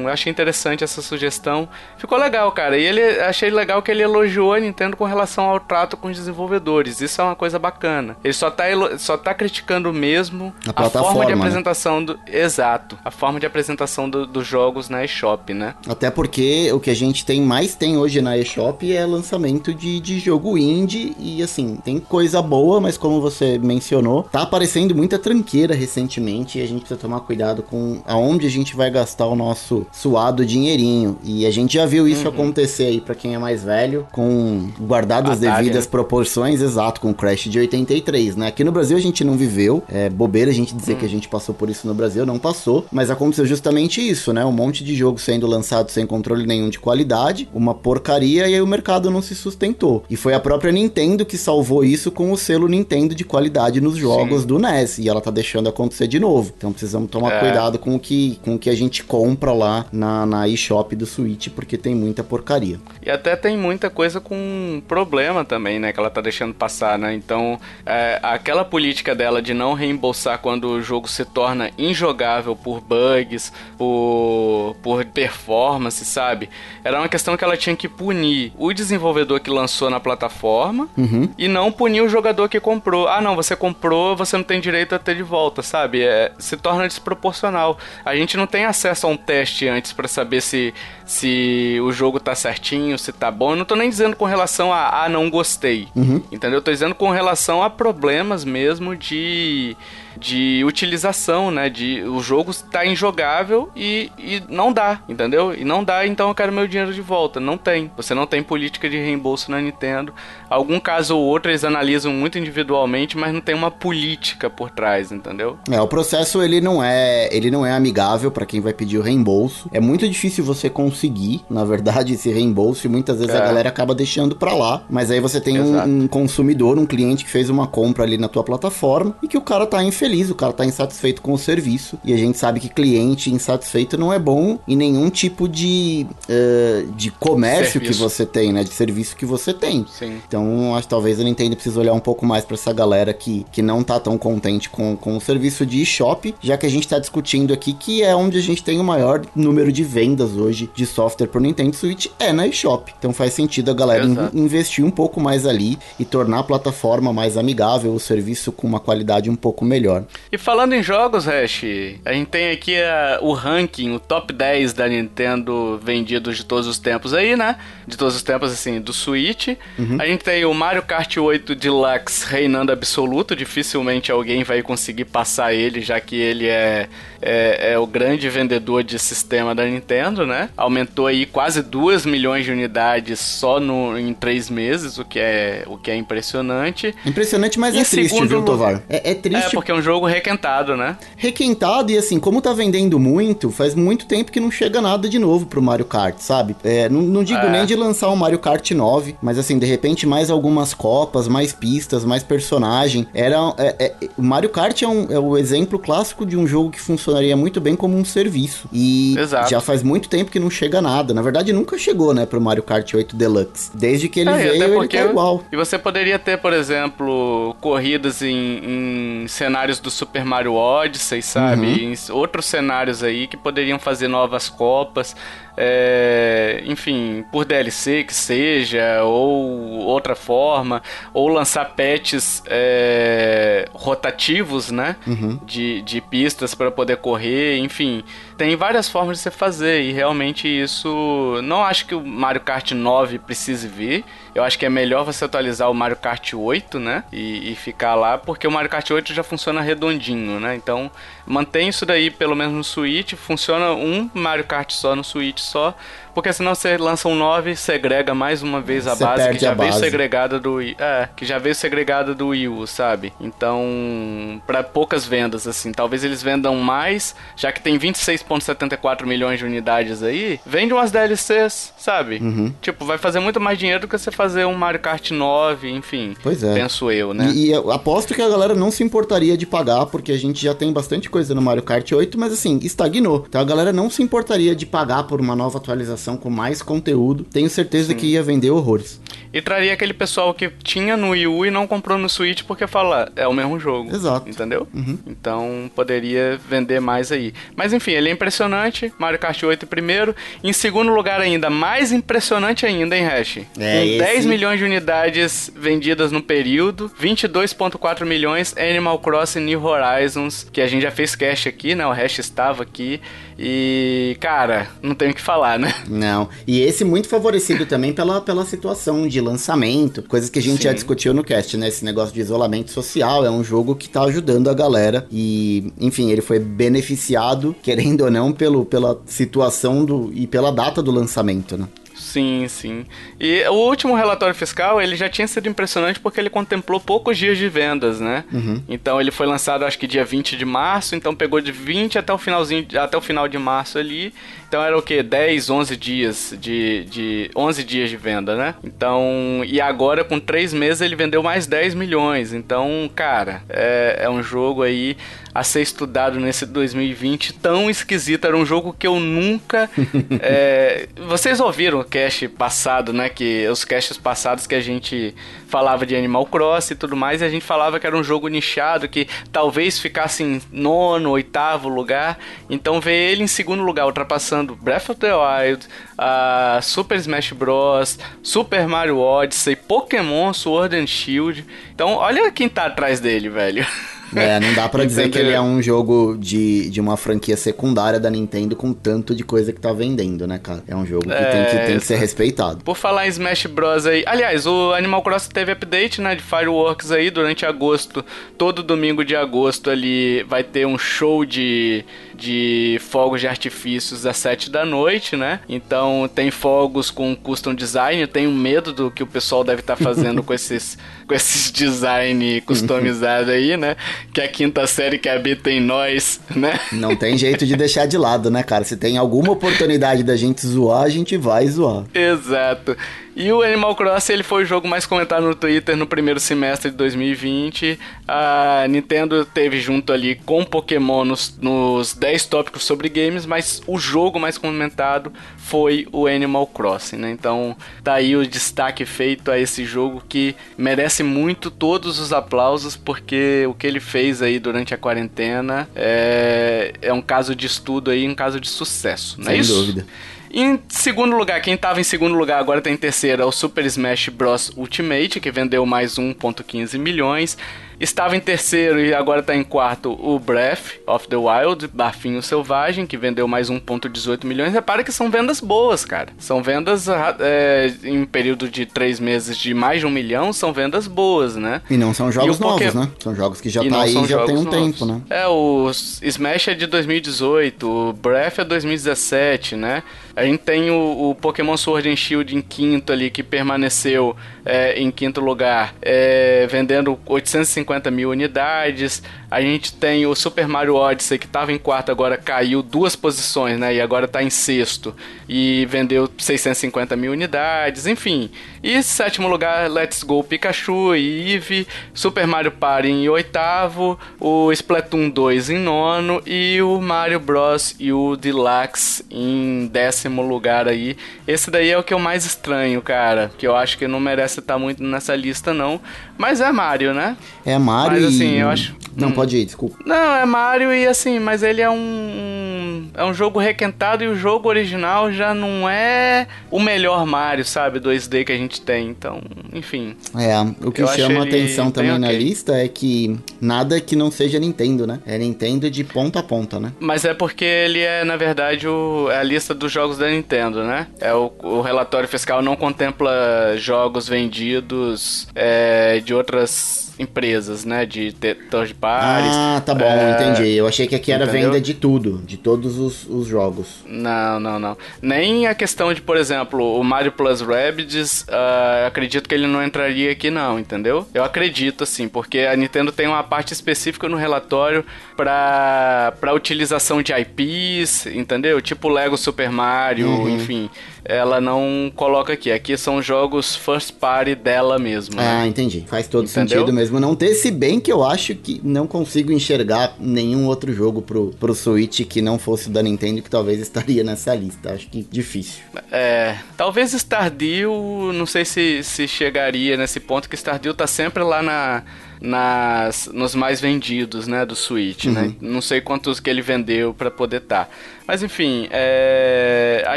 eu achei interessante essa sugestão. Ficou legal, cara. E ele achei legal que ele elogiou a Nintendo com relação ao trato com os desenvolvedores. Isso é uma coisa bacana. Ele só tá, só tá criticando mesmo a, a forma de né? apresentação né? do. Exato. A forma de apresentação do, dos jogos na eShop, né? Até porque o que a gente tem mais tem hoje na eShop é lançamento de, de jogo indie. E assim, tem coisa boa, mas como você mencionou, tá aparecendo muita tranqueira recentemente. E a gente precisa tomar cuidado com aonde a gente vai gastar gastar o nosso suado dinheirinho. E a gente já viu isso uhum. acontecer aí para quem é mais velho, com guardado as devidas proporções, exato, com o Crash de 83, né? Aqui no Brasil a gente não viveu, é bobeira a gente dizer uhum. que a gente passou por isso no Brasil, não passou, mas aconteceu justamente isso, né? Um monte de jogo sendo lançado sem controle nenhum de qualidade, uma porcaria e aí o mercado não se sustentou. E foi a própria Nintendo que salvou isso com o selo Nintendo de qualidade nos jogos Sim. do NES, e ela tá deixando acontecer de novo. Então precisamos tomar é. cuidado com o que com o que a gente compra lá na, na eShop do Switch, porque tem muita porcaria. E até tem muita coisa com problema também, né? Que ela tá deixando passar, né? Então, é, aquela política dela de não reembolsar quando o jogo se torna injogável por bugs, por, por performance, sabe? Era uma questão que ela tinha que punir o desenvolvedor que lançou na plataforma uhum. e não punir o jogador que comprou. Ah, não, você comprou, você não tem direito a ter de volta, sabe? É, se torna desproporcional. A gente não tem acesso faça um teste antes para saber se, se o jogo tá certinho, se tá bom. Eu não tô nem dizendo com relação a, ah, não gostei. Uhum. Entendeu? Eu tô dizendo com relação a problemas mesmo de de utilização, né? De o jogo está injogável e, e não dá, entendeu? E não dá, então eu quero meu dinheiro de volta. Não tem. Você não tem política de reembolso na Nintendo. Algum caso ou outro eles analisam muito individualmente, mas não tem uma política por trás, entendeu? É, o processo ele não é, ele não é amigável para quem vai pedir o reembolso. É muito difícil você conseguir, na verdade, esse reembolso e muitas vezes é. a galera acaba deixando para lá. Mas aí você tem um, um consumidor, um cliente que fez uma compra ali na tua plataforma e que o cara tá infeliz infeliz, o cara tá insatisfeito com o serviço. E a gente sabe que cliente insatisfeito não é bom em nenhum tipo de, uh, de comércio serviço. que você tem, né? De serviço que você tem. Sim. Então, acho que talvez a Nintendo precise olhar um pouco mais para essa galera que, que não tá tão contente com, com o serviço de eShop, já que a gente tá discutindo aqui que é onde a gente tem o maior número de vendas hoje de software pro Nintendo Switch, é na eShop. Então faz sentido a galera in investir um pouco mais ali e tornar a plataforma mais amigável, o serviço com uma qualidade um pouco melhor melhor. E falando em jogos, Hash, a gente tem aqui a, o ranking, o top 10 da Nintendo vendidos de todos os tempos aí, né? De todos os tempos, assim, do Switch. Uhum. A gente tem o Mario Kart 8 Deluxe reinando absoluto, dificilmente alguém vai conseguir passar ele, já que ele é, é, é o grande vendedor de sistema da Nintendo, né? Aumentou aí quase 2 milhões de unidades só no, em 3 meses, o que é, o que é impressionante. Impressionante, mas em é triste, viu, Tovar? É, é triste. É, porque é um jogo requentado, né? Requentado e assim, como tá vendendo muito, faz muito tempo que não chega nada de novo pro Mario Kart, sabe? É, não, não digo é. nem de lançar um Mario Kart 9, mas assim, de repente mais algumas copas, mais pistas, mais personagem. Era, é, é, o Mario Kart é, um, é o exemplo clássico de um jogo que funcionaria muito bem como um serviço. E Exato. já faz muito tempo que não chega nada. Na verdade, nunca chegou, né, pro Mario Kart 8 Deluxe. Desde que ele é, veio, ele tá igual. E você poderia ter, por exemplo, corridas em, em cenários do Super Mario Odyssey, sabe? Uhum. Em outros cenários aí que poderiam fazer novas copas é, enfim, por DLC que seja, ou outra forma, ou lançar patches é, rotativos, né? Uhum. De, de pistas para poder correr, enfim. Tem várias formas de você fazer e realmente isso. Não acho que o Mario Kart 9 precise vir. Eu acho que é melhor você atualizar o Mario Kart 8, né? E, e, ficar lá, porque o Mario Kart 8 já funciona redondinho, né? Então, mantém isso daí pelo menos no Switch. Funciona um Mario Kart só no Switch só. Porque senão você lança um 9, segrega mais uma vez a você base que já veio base. segregada do É, que já veio segregada do Wii U, sabe? Então, para poucas vendas, assim. Talvez eles vendam mais, já que tem 26,74 milhões de unidades aí. Vende umas DLCs, sabe? Uhum. Tipo, vai fazer muito mais dinheiro do que você fazer um Mario Kart 9, enfim. Pois é. Penso eu, né? E, e eu aposto que a galera não se importaria de pagar, porque a gente já tem bastante coisa no Mario Kart 8, mas assim, estagnou. Então a galera não se importaria de pagar por uma nova atualização com mais conteúdo. Tenho certeza Sim. que ia vender horrores. E traria aquele pessoal que tinha no Wii U e não comprou no Switch porque fala, é o mesmo jogo. Exato. Entendeu? Uhum. Então poderia vender mais aí. Mas enfim, ele é impressionante. Mario Kart 8 primeiro. Em segundo lugar ainda, mais impressionante ainda, hein, Hash? É, Com esse... 10 milhões de unidades vendidas no período, 22.4 milhões Animal Crossing New Horizons, que a gente já fez cast aqui, né? O Hash estava aqui. E, cara, não tenho o que falar, né? Não. E esse muito favorecido também pela, pela situação de lançamento, coisas que a gente Sim. já discutiu no cast, né? Esse negócio de isolamento social é um jogo que tá ajudando a galera e, enfim, ele foi beneficiado, querendo ou não, pelo, pela situação do e pela data do lançamento, né? Sim, sim. E o último relatório fiscal, ele já tinha sido impressionante porque ele contemplou poucos dias de vendas, né? Uhum. Então ele foi lançado acho que dia 20 de março, então pegou de 20 até o finalzinho, até o final de março ali. Então era o que? 10, 11 dias de, de 11 dias de venda, né? Então, e agora com 3 meses ele vendeu mais 10 milhões. Então, cara, é, é um jogo aí a ser estudado nesse 2020 tão esquisito. Era um jogo que eu nunca. é, vocês ouviram o cast passado, né? Que os casts passados que a gente falava de Animal Cross e tudo mais, e a gente falava que era um jogo nichado, que talvez ficasse em nono, oitavo lugar. Então ver ele em segundo lugar, ultrapassando Breath of the Wild, uh, Super Smash Bros, Super Mario Odyssey, Pokémon Sword and Shield. Então olha quem tá atrás dele, velho. É, não dá para dizer que ele é um jogo de, de uma franquia secundária da Nintendo com tanto de coisa que tá vendendo, né, cara? É um jogo que, é, tem, que tem que ser respeitado. Por falar em Smash Bros aí, aliás, o Animal Crossing teve update, né, de Fireworks aí durante agosto. Todo domingo de agosto ali vai ter um show de de fogos de artifícios às 7 da noite, né? Então tem fogos com custom design. Eu tenho medo do que o pessoal deve estar tá fazendo com esses, com esses design customizado aí, né? Que a quinta série que habita em nós, né? Não tem jeito de deixar de lado, né, cara? Se tem alguma oportunidade da gente zoar, a gente vai zoar. Exato. E o Animal Crossing ele foi o jogo mais comentado no Twitter no primeiro semestre de 2020. A Nintendo teve junto ali com Pokémon nos, nos 10 tópicos sobre games, mas o jogo mais comentado foi o Animal Crossing, né? Então tá aí o destaque feito a esse jogo que merece muito todos os aplausos porque o que ele fez aí durante a quarentena é, é um caso de estudo aí, um caso de sucesso, não é Sem isso? Em segundo lugar, quem tava em segundo lugar agora tem tá terceiro, é o Super Smash Bros. Ultimate, que vendeu mais 1.15 milhões. Estava em terceiro e agora está em quarto o Breath of the Wild, Bafinho Selvagem, que vendeu mais 1,18 milhões. Repara que são vendas boas, cara. São vendas é, em período de três meses de mais de um milhão, são vendas boas, né? E não são jogos novos, né? São jogos que já e tá aí já tem um novos. tempo, né? É, o Smash é de 2018, o Breath é 2017, né? A gente tem o, o, Pokémon Sword and Shield em quinto ali, que permaneceu é, em quinto lugar, é, vendendo 850 mil unidades. A gente tem o Super Mario Odyssey, que estava em quarto, agora caiu duas posições, né? E agora está em sexto. E vendeu 650 mil unidades, enfim. E sétimo lugar, Let's Go Pikachu e Eevee. Super Mario Party em oitavo. O Splatoon 2 em nono. E o Mario Bros. e o Deluxe em décimo lugar aí. Esse daí é o que eu mais estranho, cara. Que eu acho que não merece estar muito nessa lista, não. Mas é Mario, né? É Mario. Mas assim, eu acho. Não, hum. pode ir, desculpa. Não, é Mario e assim, mas ele é um. É um jogo requentado e o jogo original já não é o melhor Mario, sabe? 2D que a gente tem. Então, enfim. É, o que chama atenção também na lista é que nada que não seja Nintendo, né? É Nintendo de ponta a ponta, né? Mas é porque ele é, na verdade, o, é a lista dos jogos da Nintendo, né? É o, o relatório fiscal não contempla jogos vendidos é, de outras empresas, né? De third parties. Ah, tá bom, é... entendi. Eu achei que aqui era Entendeu? venda de tudo, de todos os, os, jogos. Não, não, não. Nem a questão de, por exemplo, o Mario Plus Rabbids, uh, acredito que ele não entraria aqui não, entendeu? Eu acredito, assim, porque a Nintendo tem uma parte específica no relatório para para utilização de IPs, entendeu? Tipo Lego Super Mario, uhum. enfim ela não coloca aqui. Aqui são jogos first party dela mesmo. Né? Ah, entendi. Faz todo Entendeu? sentido mesmo não ter, se bem que eu acho que não consigo enxergar nenhum outro jogo pro, pro Switch que não fosse da Nintendo que talvez estaria nessa lista. Acho que difícil. É, talvez Stardew, não sei se, se chegaria nesse ponto que Stardew tá sempre lá na nas, nos mais vendidos, né, do Switch, né? uhum. né? Não sei quantos que ele vendeu para poder estar. Tá. Mas enfim, é... a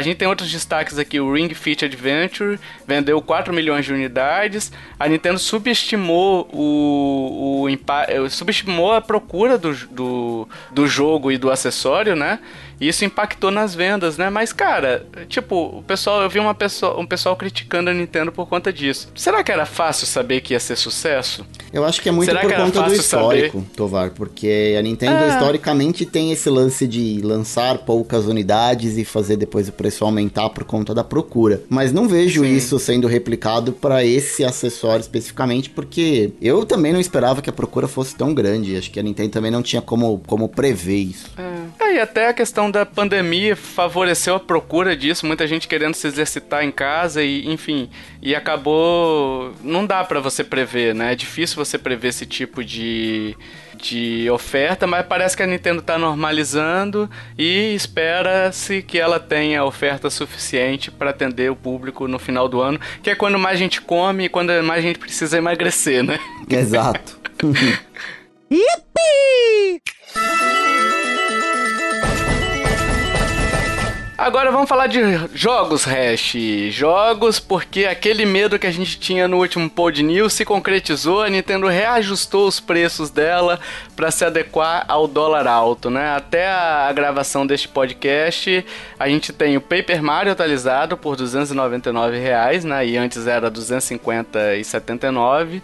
gente tem outros destaques aqui. O Ring Fit Adventure vendeu 4 milhões de unidades. A Nintendo subestimou o, o impa... subestimou a procura do, do, do jogo e do acessório, né? E isso impactou nas vendas, né? Mas, cara, tipo, o pessoal, eu vi uma pessoa, um pessoal criticando a Nintendo por conta disso. Será que era fácil saber que ia ser sucesso? Eu acho que é muito Será por conta do histórico, saber? Tovar, porque a Nintendo é. historicamente tem esse lance de lançar poucas unidades e fazer depois o preço aumentar por conta da procura. Mas não vejo Sim. isso sendo replicado para esse acessório especificamente, porque eu também não esperava que a procura fosse tão grande. Acho que a Nintendo também não tinha como, como prever isso. É. é, e até a questão da pandemia favoreceu a procura disso, muita gente querendo se exercitar em casa e, enfim, e acabou. Não dá para você prever, né? É difícil você prever esse tipo de, de oferta, mas parece que a Nintendo tá normalizando e espera-se que ela tenha oferta suficiente para atender o público no final do ano, que é quando mais gente come e quando mais gente precisa emagrecer, né? Exato. Yippee! Agora vamos falar de jogos, Hash. Jogos, porque aquele medo que a gente tinha no último Pod News se concretizou. A Nintendo reajustou os preços dela para se adequar ao dólar alto, né? Até a gravação deste podcast, a gente tem o Paper Mario atualizado por 299 reais, né? E antes era 250,79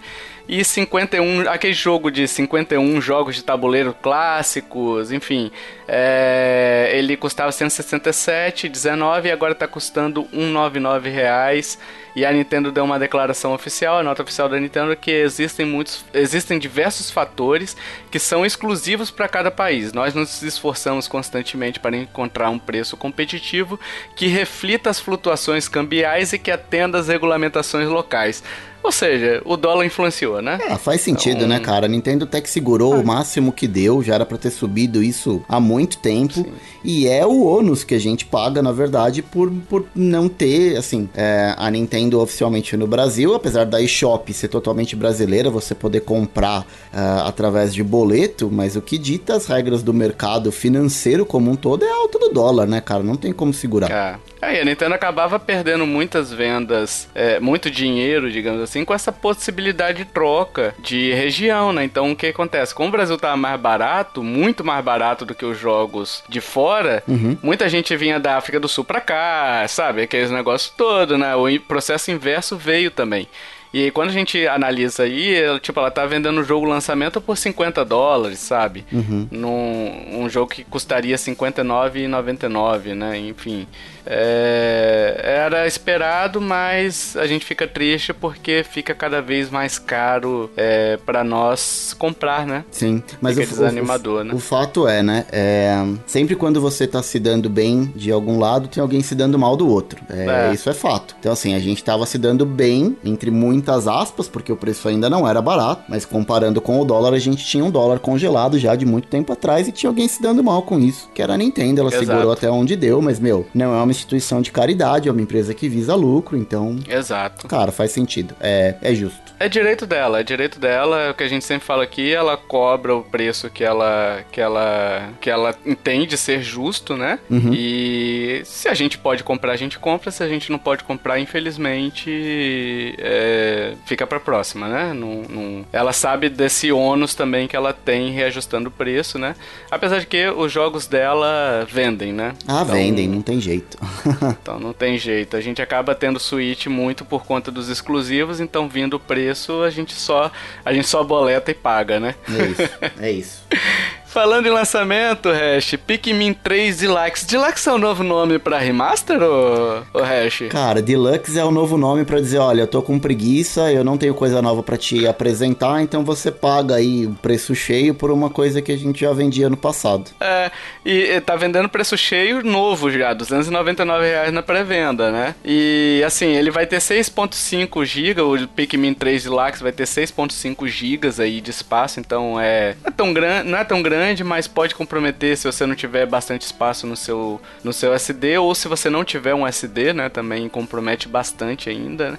e 51, aquele jogo de 51 jogos de tabuleiro clássicos, enfim, é, ele custava 167,19 e agora está custando 199 reais. E a Nintendo deu uma declaração oficial, a nota oficial da Nintendo, que existem muitos, existem diversos fatores que são exclusivos para cada país. Nós nos esforçamos constantemente para encontrar um preço competitivo que reflita as flutuações cambiais e que atenda às regulamentações locais. Ou seja, o dólar influenciou, né? É, faz sentido, né, então... né, cara? A Nintendo até que segurou ah. o máximo que deu, já era pra ter subido isso há muito tempo. Sim. E é o ônus que a gente paga, na verdade, por, por não ter, assim, é, a Nintendo oficialmente no Brasil, apesar da eShop ser totalmente brasileira, você poder comprar uh, através de boleto, mas o que dita as regras do mercado financeiro como um todo é a alta do dólar, né, cara? Não tem como segurar. É. Aí a Nintendo acabava perdendo muitas vendas, é, muito dinheiro, digamos assim, com essa possibilidade de troca de região, né? Então o que acontece? Como o Brasil tava mais barato, muito mais barato do que os jogos de fora, uhum. muita gente vinha da África do Sul pra cá, sabe? Aqueles negócios todo, né? O processo inverso veio também. E aí, quando a gente analisa aí, ela, tipo, ela tá vendendo o jogo lançamento por 50 dólares, sabe? Uhum. Num um jogo que custaria 59,99, né? Enfim. É, era esperado, mas a gente fica triste porque fica cada vez mais caro é, para nós comprar, né? Sim, mas fica o, desanimador, o, né? O fato é, né? É, sempre quando você tá se dando bem de algum lado, tem alguém se dando mal do outro. É, é. Isso é fato. Então, assim, a gente tava se dando bem, entre muitas aspas, porque o preço ainda não era barato, mas comparando com o dólar, a gente tinha um dólar congelado já de muito tempo atrás e tinha alguém se dando mal com isso, que era a Nintendo. Ela Exato. segurou até onde deu, mas, meu, não é uma instituição de caridade, é uma empresa que visa lucro, então. Exato. Cara, faz sentido. É, é justo. É direito dela, é direito dela, é o que a gente sempre fala aqui, ela cobra o preço que ela que ela que ela entende ser justo, né? Uhum. E se a gente pode comprar, a gente compra, se a gente não pode comprar, infelizmente, é, fica para próxima, né? Não, não... Ela sabe desse ônus também que ela tem reajustando o preço, né? Apesar de que os jogos dela vendem, né? Ah, então, vendem, não tem jeito. então não tem jeito. A gente acaba tendo Switch muito por conta dos exclusivos, então vindo o preço preço, a gente só a gente só boleta e paga, né? É isso. É isso. Falando em lançamento, Hash, Pikmin 3 Deluxe. Deluxe é o um novo nome pra remaster, ou, ou Hash? Cara, Deluxe é o um novo nome pra dizer, olha, eu tô com preguiça, eu não tenho coisa nova pra te apresentar, então você paga aí o preço cheio por uma coisa que a gente já vendia no passado. É, e tá vendendo preço cheio novo já, 299 reais na pré-venda, né? E assim, ele vai ter 6.5 GB, o Pikmin 3 Deluxe vai ter 6.5 GB aí de espaço, então é, é tão grande, não é tão grande grande, mas pode comprometer se você não tiver bastante espaço no seu, no seu SD, ou se você não tiver um SD, né? Também compromete bastante ainda, né?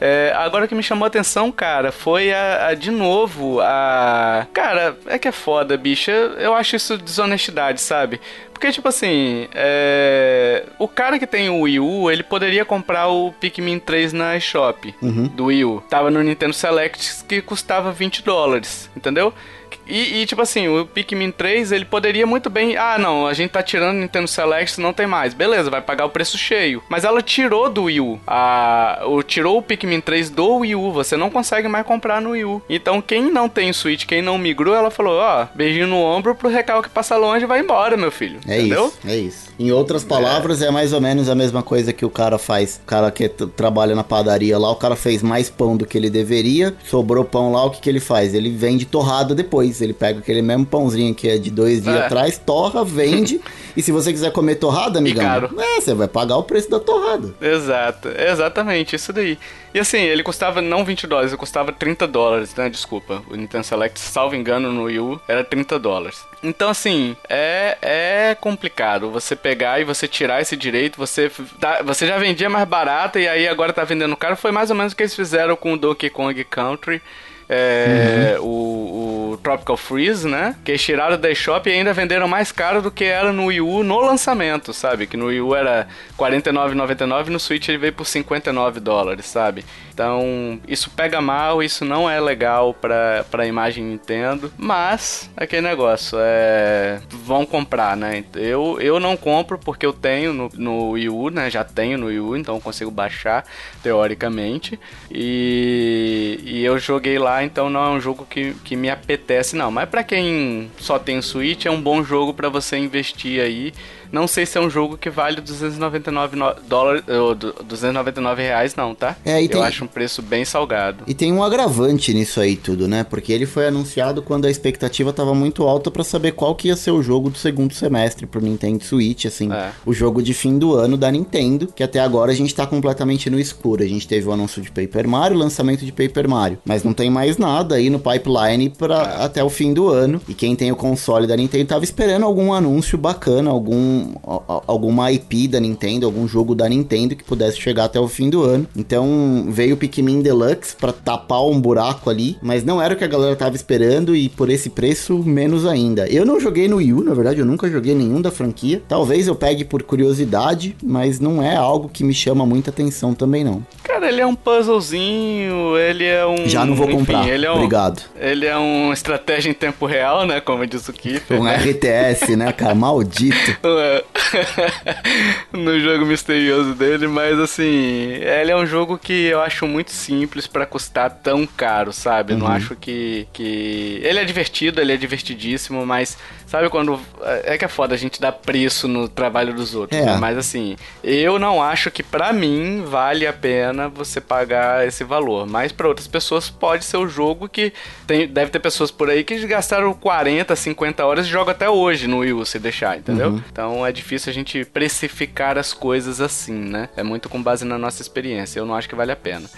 É, agora que me chamou a atenção, cara, foi a, a, de novo a. Cara, é que é foda, bicha. Eu acho isso desonestidade, sabe? Porque, tipo assim, é... o cara que tem o Wii U, ele poderia comprar o Pikmin 3 na eShop uhum. do Wii U. Tava no Nintendo Select que custava 20 dólares, entendeu? E, e, tipo assim, o Pikmin 3, ele poderia muito bem. Ah, não, a gente tá tirando Nintendo Select, não tem mais. Beleza, vai pagar o preço cheio. Mas ela tirou do Wii U. A, o, tirou o Pikmin 3 do Wii U. Você não consegue mais comprar no Wii U. Então, quem não tem Switch, quem não migrou, ela falou: ó, oh, beijinho no ombro pro recalque passa longe e vai embora, meu filho. É Entendeu? isso, é isso. Em outras palavras, é. é. mais ou menos a mesma coisa que o cara faz. O cara que trabalha na padaria lá, o cara fez mais pão do que ele deveria, sobrou pão lá, o que, que ele faz? Ele vende torrado depois. Ele pega aquele mesmo pãozinho que é de dois dias é. atrás, torra, vende. e se você quiser comer torrada, amigão, é, você vai pagar o preço da torrada. Exato, exatamente, isso daí. E assim, ele custava não 20 dólares, ele custava 30 dólares, né? Desculpa. O Nintendo Select, salvo engano, no Wii U, era 30 dólares. Então, assim, é, é complicado você pegar e você tirar esse direito. Você, tá, você já vendia mais barato e aí agora tá vendendo caro. Foi mais ou menos o que eles fizeram com o Donkey Kong Country é, uhum. o, o, Tropical Freeze, né? Que tiraram da eShop e ainda venderam mais caro do que era no Wii U no lançamento, sabe? Que no Wii U era R$49,99 no Switch ele veio por 59 dólares, sabe? Então, isso pega mal, isso não é legal pra, pra imagem Nintendo. Mas, aquele negócio, é. Vão comprar, né? Eu, eu não compro porque eu tenho no, no Wii U, né? Já tenho no Wii U, então consigo baixar, teoricamente. E, e eu joguei lá, então não é um jogo que, que me apetece, não. Mas para quem só tem Switch, é um bom jogo para você investir aí não sei se é um jogo que vale 299 dólares, ou 299 reais não, tá? É, Eu tem... acho um preço bem salgado. E tem um agravante nisso aí tudo, né? Porque ele foi anunciado quando a expectativa tava muito alta para saber qual que ia ser o jogo do segundo semestre pro Nintendo Switch, assim. É. O jogo de fim do ano da Nintendo, que até agora a gente tá completamente no escuro. A gente teve o anúncio de Paper Mario, o lançamento de Paper Mario. Mas não tem mais nada aí no pipeline para é. até o fim do ano. E quem tem o console da Nintendo tava esperando algum anúncio bacana, algum algum, alguma IP da Nintendo, algum jogo da Nintendo que pudesse chegar até o fim do ano. Então veio o Pikmin Deluxe para tapar um buraco ali, mas não era o que a galera tava esperando e por esse preço, menos ainda. Eu não joguei no Wii U, na verdade, eu nunca joguei nenhum da franquia. Talvez eu pegue por curiosidade, mas não é algo que me chama muita atenção também não. Cara, ele é um puzzlezinho, ele é um. Já não vou enfim, comprar. Ele é um, Obrigado. Ele é uma estratégia em tempo real, né? Como diz o Kiffer. Um né? RTS, né, cara? Maldito. no jogo misterioso dele, mas assim, ele é um jogo que eu acho muito simples para custar tão caro, sabe? Uhum. Não acho que, que. Ele é divertido, ele é divertidíssimo, mas Sabe quando. É que é foda a gente dar preço no trabalho dos outros. É. Né? Mas assim, eu não acho que para mim vale a pena você pagar esse valor. Mas para outras pessoas pode ser o jogo que. Tem, deve ter pessoas por aí que gastaram 40, 50 horas e jogam até hoje no Wii U se deixar, entendeu? Uhum. Então é difícil a gente precificar as coisas assim, né? É muito com base na nossa experiência. Eu não acho que vale a pena.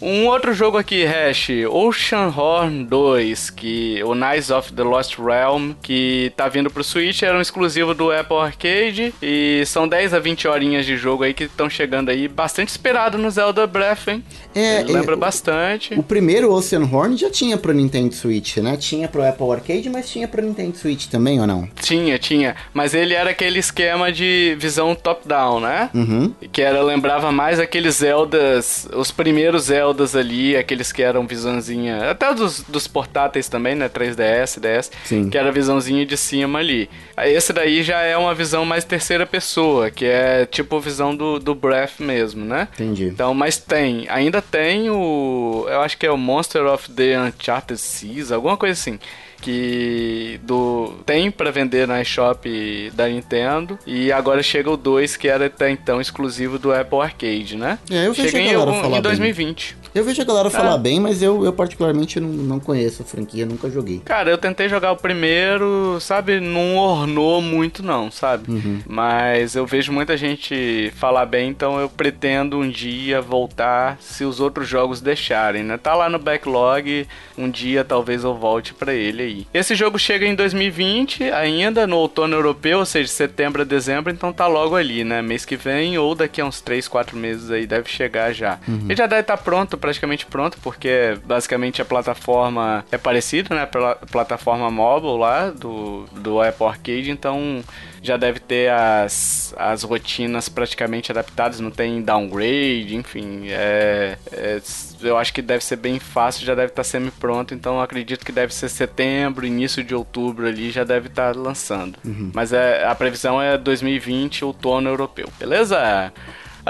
Um outro jogo aqui, Hash, Oceanhorn 2, que o Knights of the Lost Realm, que tá vindo pro Switch, era um exclusivo do Apple Arcade e são 10 a 20 horinhas de jogo aí que estão chegando aí, bastante esperado no Zelda Breath, hein? É, Ele lembra é, bastante. O primeiro Oceanhorn já tinha pro Nintendo Switch, né? Tinha pro Apple Arcade, mas tinha pro Nintendo Switch também ou não? Tinha, tinha, mas ele era aquele esquema de visão top-down, né? Uhum. Que era lembrava mais aqueles Zeldas, os primeiros Zeldas Zeldas ali, aqueles que eram visãozinha, até dos, dos portáteis também, né? 3DS, DS, Sim. que era visãozinha de cima ali. Esse daí já é uma visão mais terceira pessoa, que é tipo visão do, do Breath mesmo, né? Entendi. Então, mas tem, ainda tem o, eu acho que é o Monster of the Uncharted Seas, alguma coisa assim que do tem para vender na eShop da Nintendo e agora chega o 2 que era até então exclusivo do Apple Arcade, né? É, eu chega em, em 2020. Bem. Eu vejo a galera falar é. bem, mas eu, eu particularmente não, não conheço a franquia, nunca joguei. Cara, eu tentei jogar o primeiro, sabe? Não ornou muito não, sabe? Uhum. Mas eu vejo muita gente falar bem, então eu pretendo um dia voltar se os outros jogos deixarem, né? Tá lá no backlog, um dia talvez eu volte para ele aí. Esse jogo chega em 2020, ainda no outono europeu, ou seja, setembro a dezembro, então tá logo ali, né? Mês que vem ou daqui a uns 3, 4 meses aí deve chegar já. Uhum. Ele já deve estar tá pronto, praticamente pronto, porque basicamente a plataforma é parecida, né? Pela plataforma mobile lá do, do Apple Arcade, então já deve ter as, as rotinas praticamente adaptadas, não tem downgrade, enfim. É, é, eu acho que deve ser bem fácil, já deve estar semi-pronto, então acredito que deve ser setembro, início de outubro ali, já deve estar lançando. Uhum. Mas é, a previsão é 2020, outono europeu, beleza?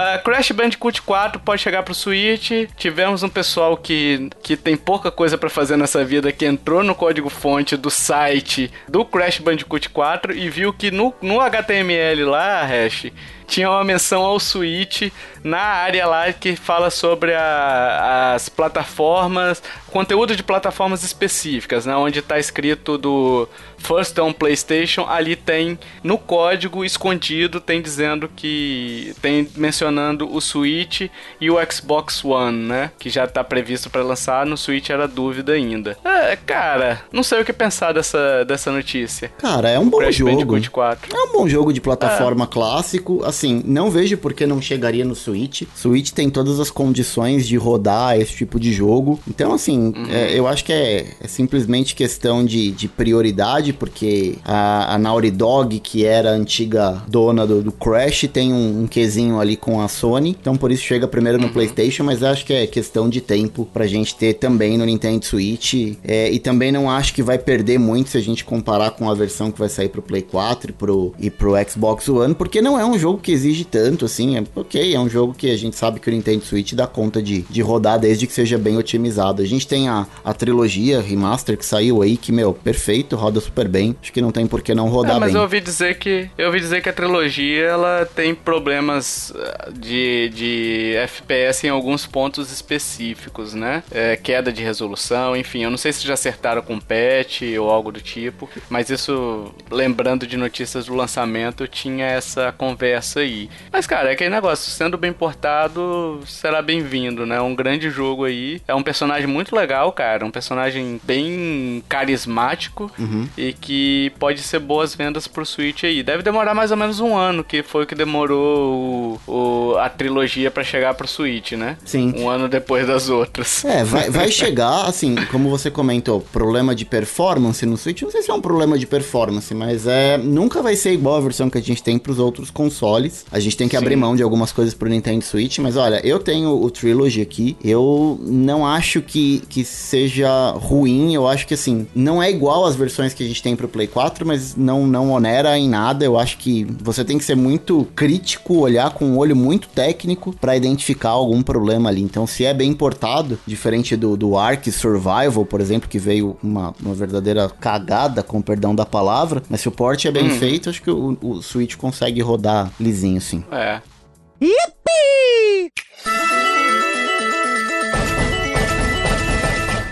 Uh, Crash Bandicoot 4 pode chegar pro Switch. Tivemos um pessoal que, que tem pouca coisa para fazer nessa vida que entrou no código-fonte do site do Crash Bandicoot 4 e viu que no, no HTML lá, Hash, tinha uma menção ao Switch na área lá que fala sobre a, as plataformas, conteúdo de plataformas específicas, né? Onde está escrito do First on PlayStation, ali tem no código escondido tem dizendo que tem mencionando o Switch e o Xbox One, né? Que já está previsto para lançar, no Switch era dúvida ainda. É, cara, não sei o que pensar dessa, dessa notícia. Cara, é um bom Crash jogo. Bandicoot 4. É um bom jogo de plataforma é. clássico. Assim, assim, não vejo por que não chegaria no Switch. Switch tem todas as condições de rodar esse tipo de jogo. Então, assim, uhum. é, eu acho que é, é, simplesmente questão de, de prioridade, porque a, a Naughty Dog, que era a antiga dona do, do Crash, tem um, um quesinho ali com a Sony. Então, por isso chega primeiro no uhum. PlayStation, mas acho que é questão de tempo pra gente ter também no Nintendo Switch. É, e também não acho que vai perder muito se a gente comparar com a versão que vai sair pro Play 4 e pro, e pro Xbox One, porque não é um jogo que que exige tanto, assim. É, ok, é um jogo que a gente sabe que o Nintendo Switch dá conta de, de rodar desde que seja bem otimizado. A gente tem a, a trilogia remaster que saiu aí, que, meu, perfeito, roda super bem. Acho que não tem por que não rodar é, mas bem. Mas eu ouvi dizer que eu ouvi dizer que a trilogia ela tem problemas eh, de, de FPS em alguns pontos específicos, né? É, queda de resolução, enfim. Eu não sei se já acertaram com patch ou algo do tipo, mas isso, lembrando de notícias do lançamento, tinha essa conversa aí. Mas, cara, é aquele negócio, sendo bem portado, será bem-vindo, né? Um grande jogo aí. É um personagem muito legal, cara. Um personagem bem carismático uhum. e que pode ser boas vendas pro Switch aí. Deve demorar mais ou menos um ano, que foi o que demorou o, o, a trilogia para chegar pro Switch, né? Sim. Um ano depois das outras. É, vai, vai chegar, assim, como você comentou, problema de performance no Switch. Não sei se é um problema de performance, mas é nunca vai ser igual a versão que a gente tem pros outros consoles. A gente tem que Sim. abrir mão de algumas coisas pro Nintendo Switch, mas olha, eu tenho o Trilogy aqui. Eu não acho que, que seja ruim. Eu acho que, assim, não é igual às versões que a gente tem pro Play 4, mas não, não onera em nada. Eu acho que você tem que ser muito crítico, olhar com um olho muito técnico para identificar algum problema ali. Então, se é bem portado, diferente do, do Ark Survival, por exemplo, que veio uma, uma verdadeira cagada, com perdão da palavra, mas se o port é bem hum. feito, acho que o, o Switch consegue rodar lisinho, sim. É. Yippee!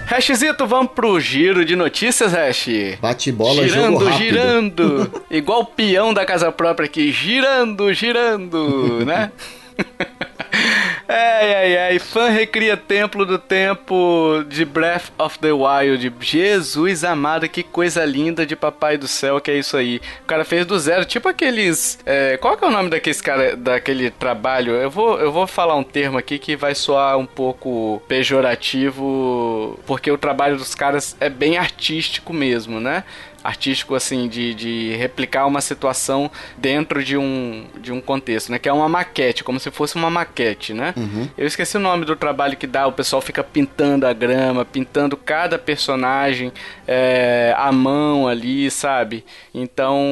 Hashzito, vamos pro giro de notícias, Hash. Bate bola, girando, jogo rápido. girando. Igual o peão da casa própria aqui, girando, girando, né? Ai, ai. Fã recria Templo do Tempo de Breath of the Wild. Jesus amado, que coisa linda de Papai do Céu que é isso aí. O cara fez do zero, tipo aqueles. É, qual que é o nome daqueles cara, daquele trabalho? Eu vou, eu vou falar um termo aqui que vai soar um pouco pejorativo, porque o trabalho dos caras é bem artístico mesmo, né? Artístico assim de, de replicar uma situação dentro de um, de um contexto, né? Que é uma maquete, como se fosse uma maquete, né? Uhum. Eu esqueci o nome do trabalho que dá, o pessoal fica pintando a grama, pintando cada personagem é, à mão ali, sabe? Então,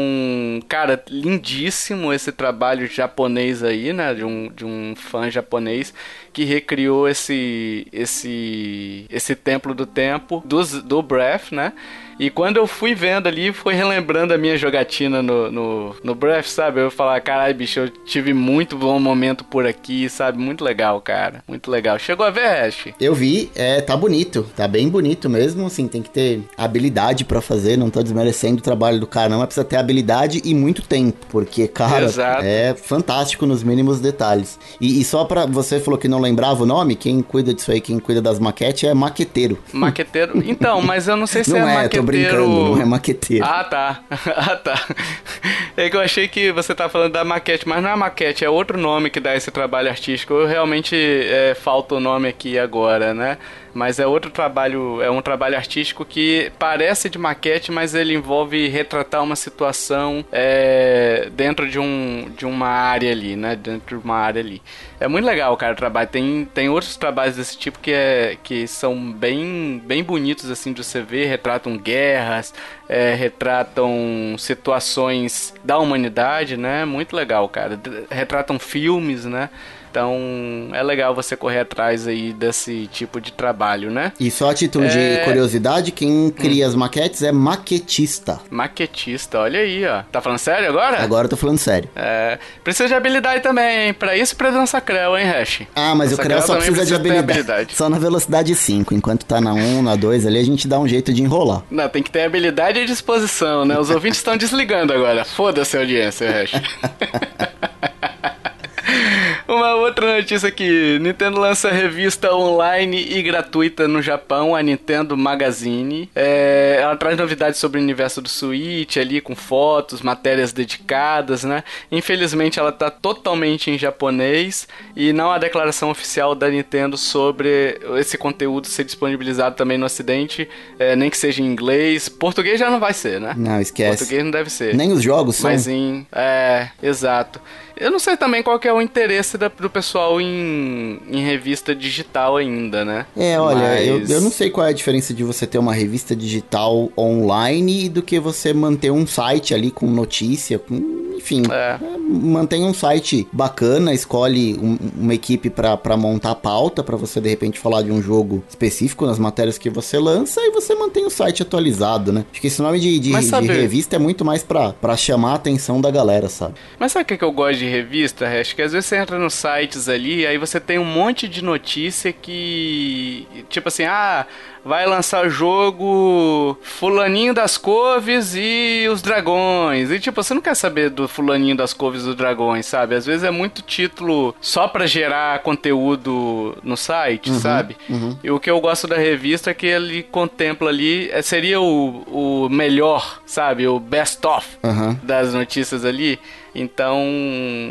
cara, lindíssimo esse trabalho japonês aí, né? De um, de um fã japonês que recriou esse esse esse templo do tempo do, do Breath, né? E quando eu fui vendo ali, foi relembrando a minha jogatina no, no, no Breath, sabe? Eu falar, caralho, bicho, eu tive muito bom momento por aqui, sabe? Muito legal, cara. Muito legal. Chegou a ver, Ash? Eu vi, é, tá bonito. Tá bem bonito mesmo, assim, tem que ter habilidade para fazer, não tô desmerecendo o trabalho do cara, não, mas precisa ter habilidade e muito tempo, porque, cara, Exato. é fantástico nos mínimos detalhes. E, e só para você falou que não lembrava o nome, quem cuida disso aí, quem cuida das maquetes é maqueteiro. Maqueteiro? Então, mas eu não sei se não é, é maqueteiro brincando, não é maqueteiro. Ah, tá. ah, tá. É que eu achei que você tá falando da maquete, mas não é maquete, é outro nome que dá esse trabalho artístico. Eu realmente é, falta o nome aqui agora, né? Mas é outro trabalho, é um trabalho artístico que parece de maquete, mas ele envolve retratar uma situação é, dentro de, um, de uma área ali, né? Dentro de uma área ali. É muito legal, cara, o trabalho. Tem, tem outros trabalhos desse tipo que, é, que são bem, bem bonitos, assim, de você ver. Retratam guerras, é, retratam situações da humanidade, né? Muito legal, cara. Retratam filmes, né? Então é legal você correr atrás aí desse tipo de trabalho, né? E só a título é... de curiosidade, quem cria hum. as maquetes é maquetista. Maquetista, olha aí, ó. Tá falando sério agora? Agora eu tô falando sério. É, precisa de habilidade também, hein? Pra isso e pra dançar creu, hein, Hash? Ah, mas dança o creu só precisa, precisa de habilidade. habilidade. Só na velocidade 5. Enquanto tá na 1, na 2 ali, a gente dá um jeito de enrolar. Não, tem que ter habilidade e disposição, né? Os ouvintes estão desligando agora. Foda-se a audiência, Hash. Uma outra notícia aqui: Nintendo lança revista online e gratuita no Japão, a Nintendo Magazine. É, ela traz novidades sobre o universo do Switch ali, com fotos, matérias dedicadas, né? Infelizmente ela tá totalmente em japonês e não há declaração oficial da Nintendo sobre esse conteúdo ser disponibilizado também no ocidente, é, nem que seja em inglês. Português já não vai ser, né? Não, esquece. Português não deve ser. Nem os jogos são. Mas em. É, exato. Eu não sei também qual que é o interesse da, do pessoal em, em revista digital ainda, né? É, olha, Mas... eu, eu não sei qual é a diferença de você ter uma revista digital online do que você manter um site ali com notícia, com enfim, é. mantém um site bacana, escolhe um, uma equipe para montar a pauta, para você de repente falar de um jogo específico nas matérias que você lança e você mantém o site atualizado, né? Acho que esse nome de, de, sabe... de revista é muito mais para chamar a atenção da galera, sabe? Mas sabe o que, é que eu gosto de revista, Acho que às vezes você entra nos sites ali, aí você tem um monte de notícia que. Tipo assim, ah vai lançar o jogo Fulaninho das Coves e os Dragões. E tipo, você não quer saber do Fulaninho das Coves Povos dos Dragões, sabe? Às vezes é muito título só para gerar conteúdo no site, uhum, sabe? Uhum. E o que eu gosto da revista é que ele contempla ali, é, seria o, o melhor, sabe? O best of uhum. das notícias ali. Então,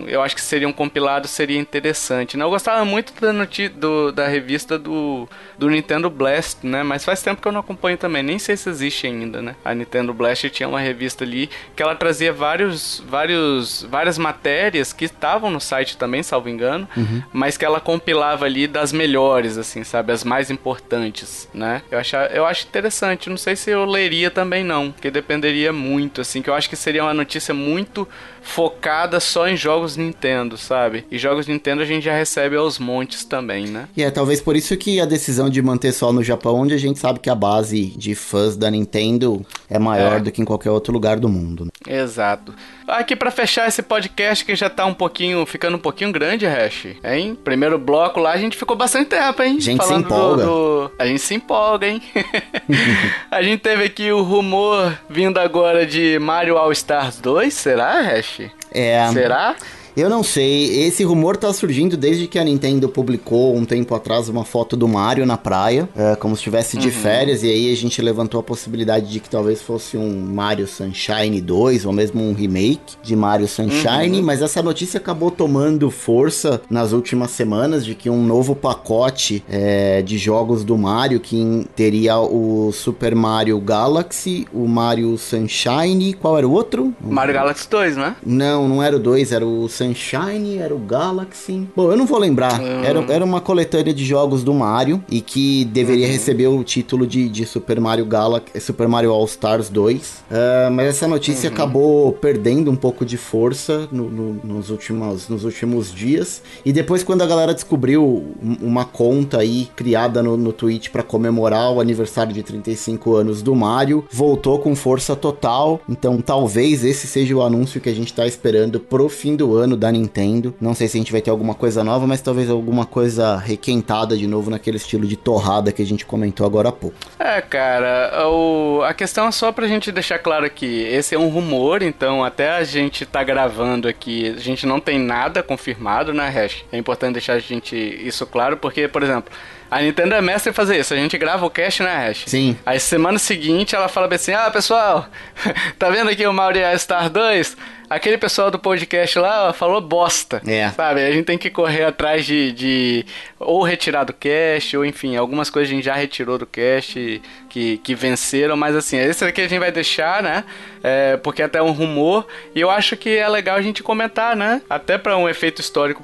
eu acho que seria um compilado, seria interessante. Né? Eu gostava muito da, do, da revista do, do Nintendo Blast, né? Mas faz tempo que eu não acompanho também, nem sei se existe ainda, né? A Nintendo Blast tinha uma revista ali que ela trazia vários, vários, várias matérias que estavam no site também, salvo engano, uhum. mas que ela compilava ali das melhores, assim, sabe? As mais importantes, né? Eu, acho, eu acho interessante. Não sei se eu leria também, não, porque dependeria muito, assim, que eu acho que seria uma notícia muito focada só em jogos Nintendo, sabe? E jogos Nintendo a gente já recebe aos montes também, né? E é talvez por isso que a decisão de manter só no Japão, onde a gente sabe que a base de fãs da Nintendo é maior é. do que em qualquer outro lugar do mundo. Né? Exato. Aqui para fechar esse podcast que já tá um pouquinho, ficando um pouquinho grande, Hash, hein? Primeiro bloco lá a gente ficou bastante tempo, hein? A gente Falando se empolga. Do, do... A gente se empolga, hein? a gente teve aqui o rumor vindo agora de Mario All Stars 2, será, Hash? É. Será? Eu não sei, esse rumor tá surgindo desde que a Nintendo publicou um tempo atrás uma foto do Mario na praia, é, como se estivesse de uhum. férias, e aí a gente levantou a possibilidade de que talvez fosse um Mario Sunshine 2, ou mesmo um remake de Mario Sunshine, uhum. mas essa notícia acabou tomando força nas últimas semanas de que um novo pacote é, de jogos do Mario, que teria o Super Mario Galaxy, o Mario Sunshine, qual era o outro? Mario Galaxy 2, né? Não, não era o 2, era o Sunshine Sunshine, era o Galaxy. Bom, eu não vou lembrar. Era, era uma coletânea de jogos do Mario e que deveria uhum. receber o título de, de Super Mario Galaxy, Super Mario All Stars 2. Uh, ah, mas essa notícia uhum. acabou perdendo um pouco de força no, no, nos, últimos, nos últimos dias. E depois, quando a galera descobriu uma conta aí criada no, no Twitch para comemorar o aniversário de 35 anos do Mario, voltou com força total. Então, talvez esse seja o anúncio que a gente tá esperando pro fim do ano da Nintendo. Não sei se a gente vai ter alguma coisa nova, mas talvez alguma coisa requentada de novo naquele estilo de torrada que a gente comentou agora há pouco. É, cara, o... a questão é só pra gente deixar claro que esse é um rumor, então até a gente tá gravando aqui, a gente não tem nada confirmado, né, Hash? É importante deixar a gente isso claro, porque, por exemplo, a Nintendo é mestre em fazer isso. A gente grava o cast, né, Hash? Sim. Aí semana seguinte ela fala assim: Ah, pessoal, tá vendo aqui o Mario Star 2? aquele pessoal do podcast lá falou bosta. É. Sabe? A gente tem que correr atrás de, de ou retirar do cast, ou enfim, algumas coisas a gente já retirou do cast que, que venceram, mas assim, esse aqui a gente vai deixar, né? É, porque até é um rumor, e eu acho que é legal a gente comentar, né? Até para um efeito histórico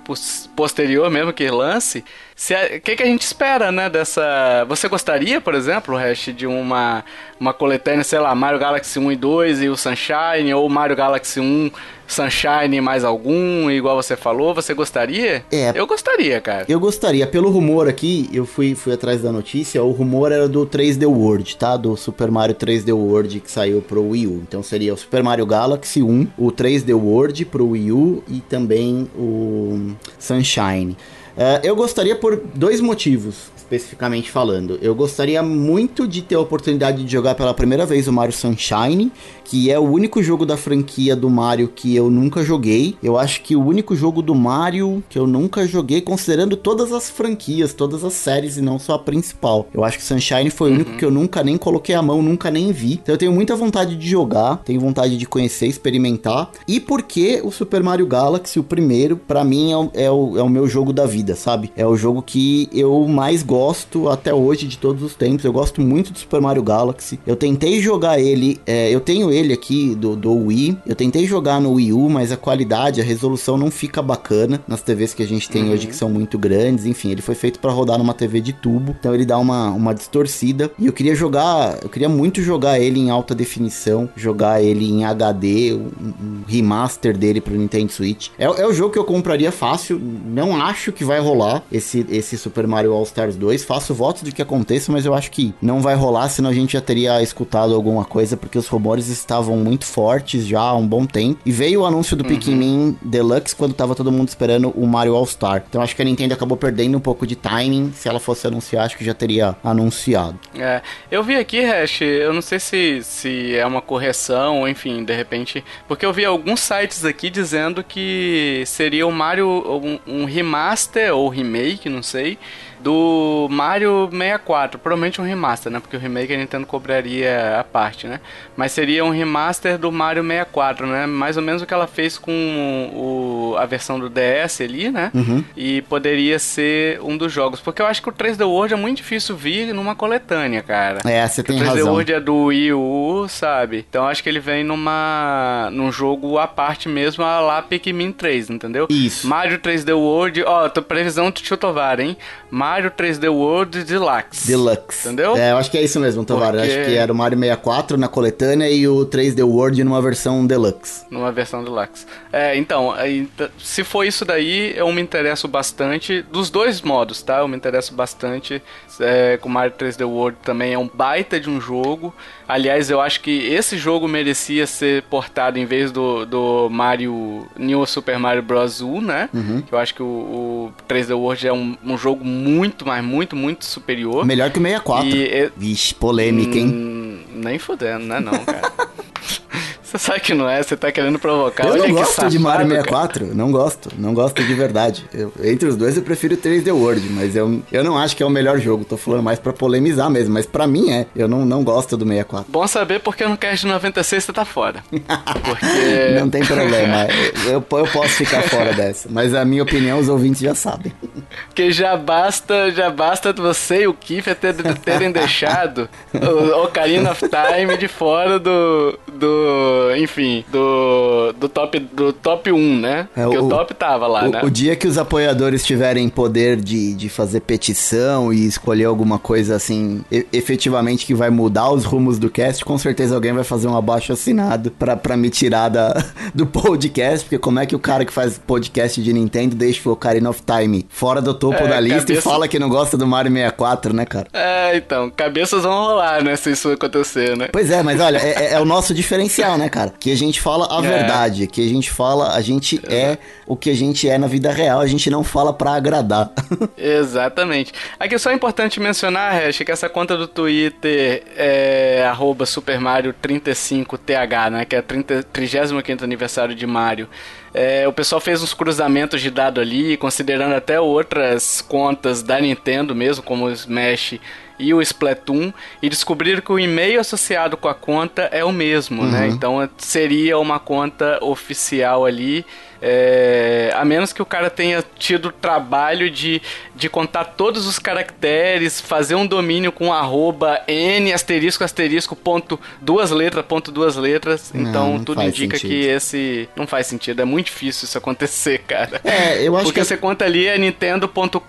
posterior mesmo que lance. O que, que a gente espera, né, dessa... Você gostaria, por exemplo, Hash, de uma, uma coletânea, sei lá, Mario Galaxy 1 e 2 e o Sunshine, ou Mario Galaxy 1 Sunshine mais algum, igual você falou, você gostaria? É. Eu gostaria, cara. Eu gostaria. Pelo rumor aqui, eu fui, fui atrás da notícia, o rumor era do 3D World, tá? Do Super Mario 3D World que saiu pro Wii U. Então seria o Super Mario Galaxy 1, o 3D World pro Wii U e também o Sunshine. Uh, eu gostaria por dois motivos especificamente falando. Eu gostaria muito de ter a oportunidade de jogar pela primeira vez o Mario Sunshine, que é o único jogo da franquia do Mario que eu nunca joguei. Eu acho que o único jogo do Mario que eu nunca joguei, considerando todas as franquias, todas as séries e não só a principal. Eu acho que Sunshine foi uhum. o único que eu nunca nem coloquei a mão, nunca nem vi. Então eu tenho muita vontade de jogar, tenho vontade de conhecer, experimentar. E porque o Super Mario Galaxy, o primeiro, para mim é o, é, o, é o meu jogo da vida, sabe? É o jogo que eu mais gosto gosto até hoje de todos os tempos. Eu gosto muito do Super Mario Galaxy. Eu tentei jogar ele, é, eu tenho ele aqui do, do Wii. Eu tentei jogar no Wii U, mas a qualidade, a resolução não fica bacana nas TVs que a gente tem uhum. hoje, que são muito grandes. Enfim, ele foi feito para rodar numa TV de tubo, então ele dá uma, uma distorcida. E eu queria jogar, eu queria muito jogar ele em alta definição, jogar ele em HD, um, um remaster dele pro Nintendo Switch. É, é o jogo que eu compraria fácil. Não acho que vai rolar esse, esse Super Mario All Stars 2 2. Faço votos de que aconteça, mas eu acho que não vai rolar, senão a gente já teria escutado alguma coisa, porque os rumores estavam muito fortes já há um bom tempo. E veio o anúncio do uhum. Pikmin Deluxe quando tava todo mundo esperando o Mario All-Star. Então acho que a Nintendo acabou perdendo um pouco de timing. Se ela fosse anunciar, acho que já teria anunciado. É, eu vi aqui, Hash, eu não sei se, se é uma correção, ou enfim, de repente. Porque eu vi alguns sites aqui dizendo que seria o Mario um, um remaster ou remake, não sei do Mario 64. Provavelmente um remaster, né? Porque o remake a Nintendo cobraria a parte, né? Mas seria um remaster do Mario 64, né? Mais ou menos o que ela fez com o, a versão do DS ali, né? Uhum. E poderia ser um dos jogos. Porque eu acho que o 3D World é muito difícil vir numa coletânea, cara. É, você tem razão. O 3D razão. World é do Wii U, sabe? Então acho que ele vem numa num jogo à parte mesmo, a lá Pikmin 3, entendeu? Isso. Mario 3D World, ó, tô previsão do Tio Tovar, hein? Mario 3D World Deluxe. Deluxe. Entendeu? É, eu acho que é isso mesmo, Tovar. Porque... Acho que era o Mario 64 na coletânea e o 3D World numa versão Deluxe. Numa versão Deluxe. É, então, se for isso daí, eu me interesso bastante. Dos dois modos, tá? Eu me interesso bastante. É, com Mario 3D World também é um baita de um jogo. Aliás, eu acho que esse jogo merecia ser portado em vez do, do Mario New Super Mario Bros. U, né? Uhum. Eu acho que o, o 3D World é um, um, jogo muito, mas muito, muito superior. Melhor que o 64. E, Vixe, polêmica, hein? Hum, nem fudendo, né não, cara. Você sabe que não é, você tá querendo provocar. Eu Olha não gosto safado, de Mario 64, cara. não gosto, não gosto de verdade. Eu, entre os dois eu prefiro 3D World, mas eu, eu não acho que é o melhor jogo, tô falando mais pra polemizar mesmo, mas pra mim é, eu não, não gosto do 64. Bom saber porque no cast 96 você tá fora. Porque... não tem problema, eu, eu posso ficar fora dessa, mas a minha opinião os ouvintes já sabem. Porque já basta, já basta você e o Kiffer ter, terem deixado o Ocarina of Time de fora do, do enfim, do, do, top, do top 1, né? É, Porque o, o, top tava lá, o, né? O dia que os apoiadores tiverem poder de, de fazer petição e escolher alguma coisa assim, e, efetivamente que vai mudar os rumos do cast, com certeza alguém vai fazer um abaixo assinado pra, pra me tirar da, do podcast, porque como é que o cara que faz podcast de Nintendo deixa o Ocarina of Time fora do topo é, da lista cabeça... e fala que não gosta do Mario 64, né, cara? É, então, cabeças vão rolar, né, se isso acontecer, né? Pois é, mas olha, é, é, é o nosso diferencial, né, cara? Que a gente fala a é. verdade, que a gente fala, a gente é. é o que a gente é na vida real, a gente não fala para agradar. Exatamente. Aqui só é importante mencionar, Hash, que essa conta do Twitter é arroba Super Mario 35TH, né? Que é 30, 35 aniversário de Mario. É, o pessoal fez uns cruzamentos de dado ali, considerando até outras contas da Nintendo mesmo, como o Smash e o Splatoon e descobriram que o e-mail associado com a conta é o mesmo, né? uhum. né? Então seria uma conta oficial ali é, a menos que o cara tenha tido o trabalho de, de contar todos os caracteres, fazer um domínio com arroba n asterisco asterisco ponto duas letras, ponto duas letras. Não, então não tudo indica sentido. que esse não faz sentido. É muito difícil isso acontecer, cara. É, eu acho Porque que... você conta ali é nintendo.co.jp,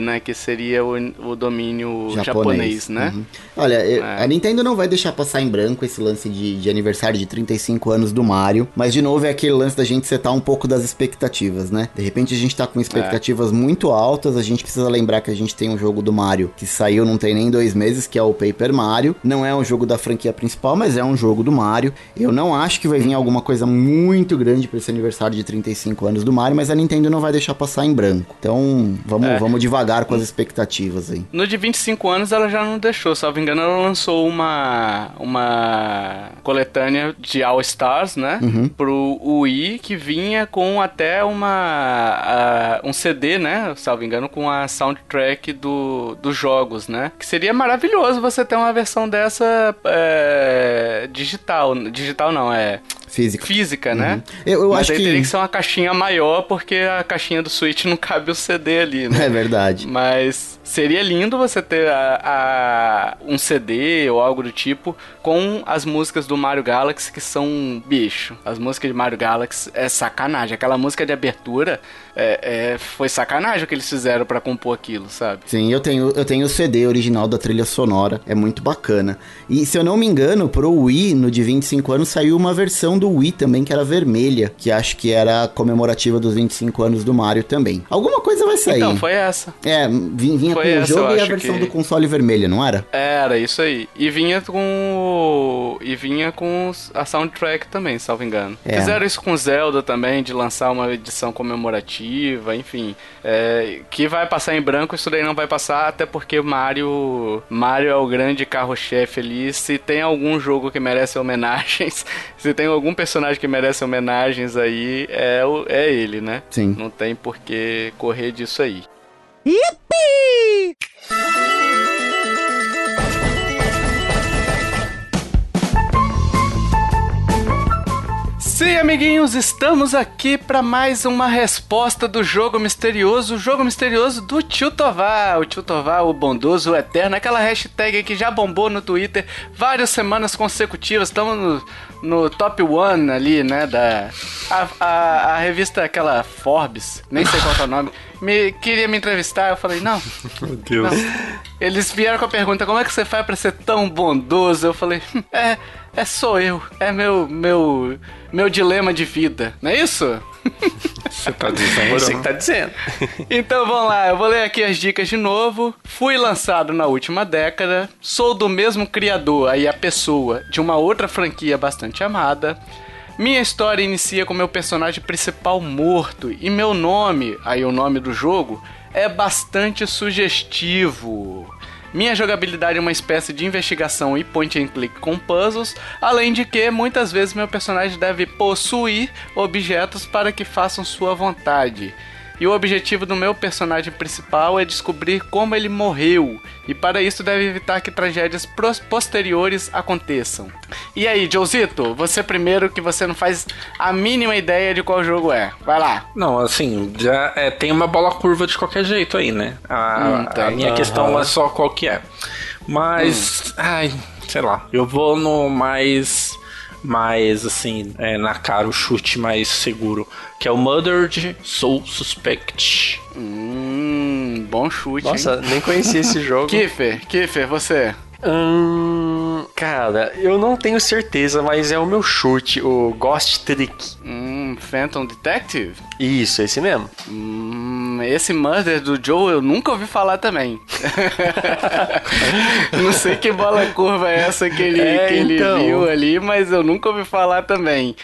né? Que seria o, o domínio japonês, japonês né? Uhum. Olha, é. a Nintendo não vai deixar passar em branco esse lance de, de aniversário de 35 anos do Mario. Mas, de novo, é aquele lance da gente gente setar um pouco das expectativas, né? De repente a gente tá com expectativas é. muito altas, a gente precisa lembrar que a gente tem um jogo do Mario que saiu não tem nem dois meses, que é o Paper Mario. Não é um jogo da franquia principal, mas é um jogo do Mario. Eu não acho que vai vir alguma coisa muito grande para esse aniversário de 35 anos do Mario, mas a Nintendo não vai deixar passar em branco. Então, vamos, é. vamos devagar com as expectativas aí. No de 25 anos ela já não deixou, se não me engano, ela lançou uma uma coletânea de All Stars, né? Uhum. Pro Wii, que vinha com até uma uh, um CD, né, salvo engano, com a soundtrack do, dos jogos, né? Que seria maravilhoso você ter uma versão dessa é, digital, digital não, é Física. Física, né? Uhum. Eu, eu Mas acho aí que... teria que ser uma caixinha maior, porque a caixinha do Switch não cabe o CD ali, né? É verdade. Mas seria lindo você ter a, a, um CD ou algo do tipo com as músicas do Mario Galaxy, que são bicho. As músicas de Mario Galaxy é sacanagem. Aquela música de abertura é, é, foi sacanagem o que eles fizeram para compor aquilo, sabe? Sim, eu tenho, eu tenho o CD original da trilha sonora. É muito bacana. E se eu não me engano, pro Wii, no de 25 anos, saiu uma versão do Wii também, que era vermelha, que acho que era comemorativa dos 25 anos do Mario também. Alguma coisa vai sair. Então, foi essa. É, vinha, vinha com o jogo e a versão que... do console vermelho, não era? Era, isso aí. E vinha com. E vinha com a soundtrack também, salvo engano. É. Fizeram isso com Zelda também, de lançar uma edição comemorativa, enfim. É, que vai passar em branco, isso daí não vai passar, até porque Mario. Mario é o grande carro-chefe ali. Se tem algum jogo que merece homenagens, se tem algum personagem que merece homenagens aí, é, é ele, né? Sim. Não tem por que correr disso aí. Yippee! Sim, amiguinhos, estamos aqui para mais uma resposta do jogo misterioso, o jogo misterioso do Tio Tovar, o Tio Tovar, o bondoso, o eterno, aquela hashtag que já bombou no Twitter várias semanas consecutivas, estamos no, no top one ali, né, da a, a, a, revista aquela Forbes, nem sei qual é o nome, me, queria me entrevistar, eu falei, não. Meu Deus. Não. Eles vieram com a pergunta, como é que você faz para ser tão bondoso? Eu falei, hum, é é sou eu. É meu, meu, meu dilema de vida. Não é isso? Você tá dizendo? Você que tá dizendo. Então vamos lá, eu vou ler aqui as dicas de novo. Fui lançado na última década. Sou do mesmo criador, aí a pessoa, de uma outra franquia bastante amada. Minha história inicia com meu personagem principal morto e meu nome, aí o nome do jogo, é bastante sugestivo. Minha jogabilidade é uma espécie de investigação e point and click com puzzles, além de que muitas vezes meu personagem deve possuir objetos para que façam sua vontade. E o objetivo do meu personagem principal é descobrir como ele morreu, e para isso deve evitar que tragédias posteriores aconteçam. E aí, Josito, você primeiro que você não faz a mínima ideia de qual jogo é. Vai lá. Não, assim, já é, tem uma bola curva de qualquer jeito aí, né? A, hum, a minha uhum. questão é só qual que é. Mas, hum. ai, sei lá, eu vou no mais mais assim, é, na cara o chute mais seguro, que é o Murdered Soul Suspect. Hum, bom chute. Nossa, hein? nem conhecia esse jogo. Kiffer, Kiffer, você. Hum, cara, eu não tenho certeza, mas é o meu chute, o Ghost Trick. Hum, Phantom Detective? Isso, esse mesmo. Hum, esse Murder do Joe eu nunca ouvi falar também. não sei que bola curva é essa que ele, é, que ele então. viu ali, mas eu nunca ouvi falar também.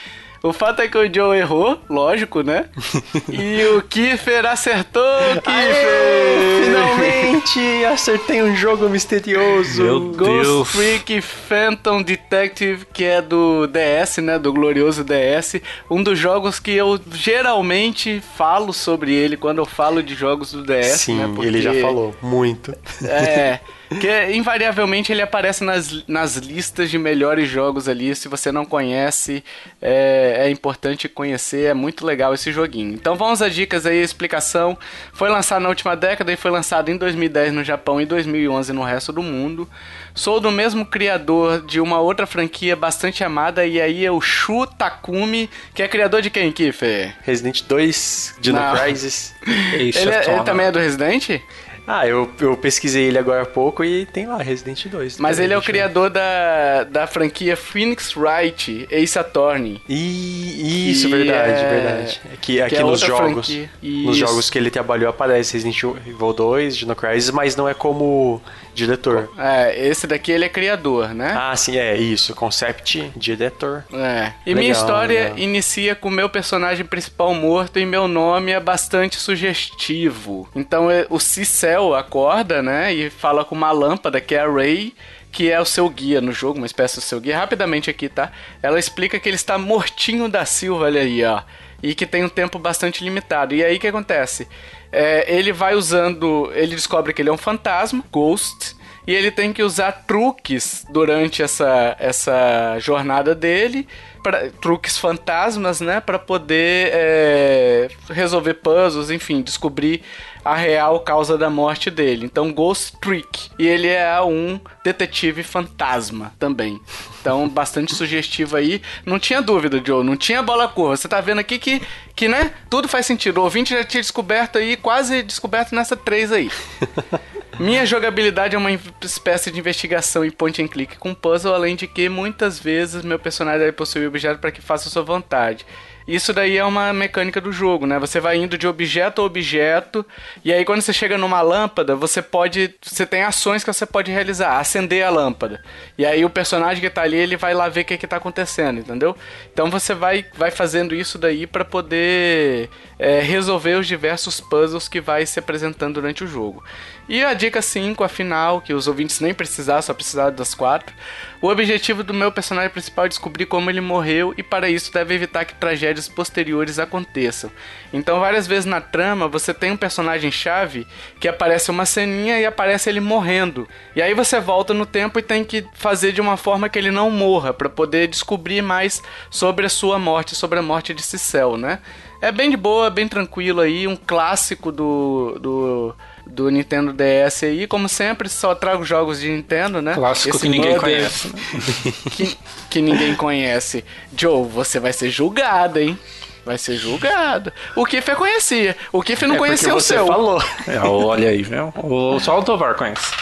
O fato é que o Joe errou, lógico, né? e o Kiefer acertou, Kiefer! Aê, finalmente acertei um jogo misterioso. Meu Ghost Deus. Freak Phantom Detective, que é do DS, né? Do glorioso DS. Um dos jogos que eu geralmente falo sobre ele quando eu falo de jogos do DS, Sim, né? Porque... ele já falou muito. É. Que invariavelmente ele aparece nas, nas listas de melhores jogos ali. Se você não conhece, é, é importante conhecer. É muito legal esse joguinho. Então vamos às dicas aí, a explicação. Foi lançado na última década e foi lançado em 2010 no Japão e 2011 no resto do mundo. Sou do mesmo criador de uma outra franquia bastante amada, e aí é o Shu Takumi, que é criador de quem, Kiffer? Resident 2, Dino Crisis. ele, é, ele também é do Resident? Ah, eu, eu pesquisei ele agora há pouco e tem lá Resident 2. Mas ele é o criador da, da franquia Phoenix Wright, Ace Attorney. E, isso, verdade, é... verdade. É que, que aqui é nos jogos, nos jogos que ele trabalhou aparece Resident Evil 2, Dino Crisis, mas não é como diretor. É, esse daqui ele é criador, né? Ah, sim, é isso. Concept, diretor. É. E legal, minha história legal. inicia com meu personagem principal morto e meu nome é bastante sugestivo. Então é, o Cicel acorda, né? E fala com uma lâmpada que é a Ray que é o seu guia no jogo, uma espécie do seu guia. Rapidamente aqui, tá? Ela explica que ele está mortinho da Silva, olha aí, ó. E que tem um tempo bastante limitado. E aí o que acontece? é, ele vai usando. Ele descobre que ele é um fantasma, Ghost. E ele tem que usar truques durante essa, essa jornada dele, pra, truques fantasmas, né? Para poder é, resolver puzzles, enfim, descobrir a real causa da morte dele. Então, Ghost Trick. E ele é um detetive fantasma também. Então, bastante sugestivo aí. Não tinha dúvida, Joe. Não tinha bola curva. Você tá vendo aqui que, que, né? Tudo faz sentido. O ouvinte já tinha descoberto aí, quase descoberto nessa 3 aí. Minha jogabilidade é uma espécie de investigação em point and click com puzzle, além de que muitas vezes meu personagem deve possuir objeto para que faça sua vontade. Isso daí é uma mecânica do jogo, né? Você vai indo de objeto a objeto, e aí quando você chega numa lâmpada, você pode. Você tem ações que você pode realizar, acender a lâmpada. E aí o personagem que tá ali, ele vai lá ver o que, que tá acontecendo, entendeu? Então você vai, vai fazendo isso daí para poder é, resolver os diversos puzzles que vai se apresentando durante o jogo. E a dica 5, afinal, que os ouvintes nem precisaram, só precisaram das quatro. O objetivo do meu personagem principal é descobrir como ele morreu e para isso deve evitar que tragédias posteriores aconteçam. Então, várias vezes na trama, você tem um personagem chave que aparece uma ceninha e aparece ele morrendo. E aí você volta no tempo e tem que fazer de uma forma que ele não morra para poder descobrir mais sobre a sua morte, sobre a morte de Cicel, né? É bem de boa, bem tranquilo aí, um clássico do, do do Nintendo DS aí. Como sempre, só trago jogos de Nintendo, né? Clássico Esse que ninguém conhece. que, que ninguém conhece. Joe, você vai ser julgado, hein? Vai ser julgado. O Kiffer conhecia. O Kiffer não é conhecia o seu. falou. É, olha aí, viu? O, só o Tovar conhece.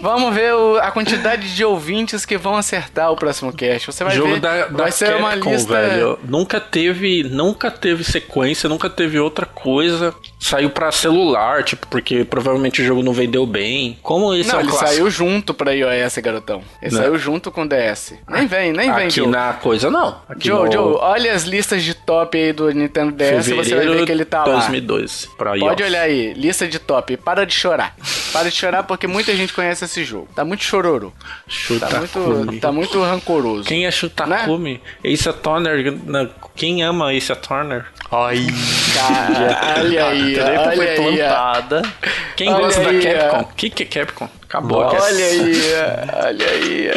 Vamos ver o, a quantidade de ouvintes que vão acertar o próximo cast. Você vai Jogo ver. Da, vai ser Capcom, uma lista. Velho. Nunca teve, nunca teve sequência, nunca teve outra coisa. Saiu para celular, tipo, porque provavelmente o jogo não vendeu bem. Como isso não, é ele clássico? saiu junto para iOS, garotão. Ele não. saiu junto com o DS. Nem vem, nem vem, Aqui Joe. na coisa não. Aqui Joe, no... Joe, olha as listas de top aí do Nintendo DS, Fevereiro você vai ver que ele tá 2002, lá. Pode olhar aí, lista de top. Para de chorar. Para de chorar porque muita gente conhece esse jogo. Tá muito chororo. Chuta tá muito, tá muito rancoroso. Quem é Chutakumi? Né? Ace Turner. Quem ama Ace Turner? Ai, cara, olha aí, olha foi aí. plantada. Quem olha gosta aí, da Capcom? O que, que é Capcom? Acabou Olha aí, olha aí.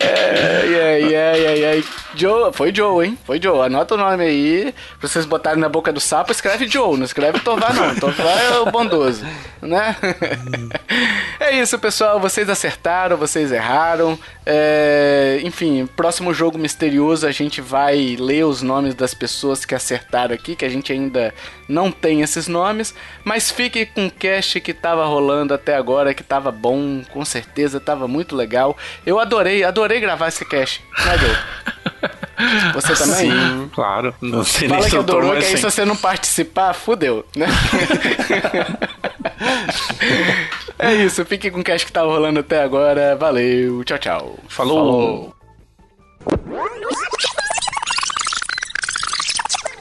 É, ai, ai, ai, ai. Joe, foi Joe, hein? Foi Joe. Anota o nome aí. Pra vocês botarem na boca do sapo, escreve Joe, não escreve Tovar, não. Tovar é o bondoso, né? é isso, pessoal. Vocês acertaram, vocês erraram. É, enfim, próximo jogo misterioso, a gente vai ler os nomes das pessoas que acertaram aqui, que a gente ainda não tem esses nomes. Mas fique com o cast que tava rolando até agora, que tava bom com certeza, tava muito legal. Eu adorei, adorei gravar esse cast, né, Joe? Você também? Sim, claro. Não sei Fala nem que adorou, que aí se você não participar, fudeu, né? é isso, fique com o cast que tava rolando até agora. Valeu, tchau, tchau. Falou. Falou.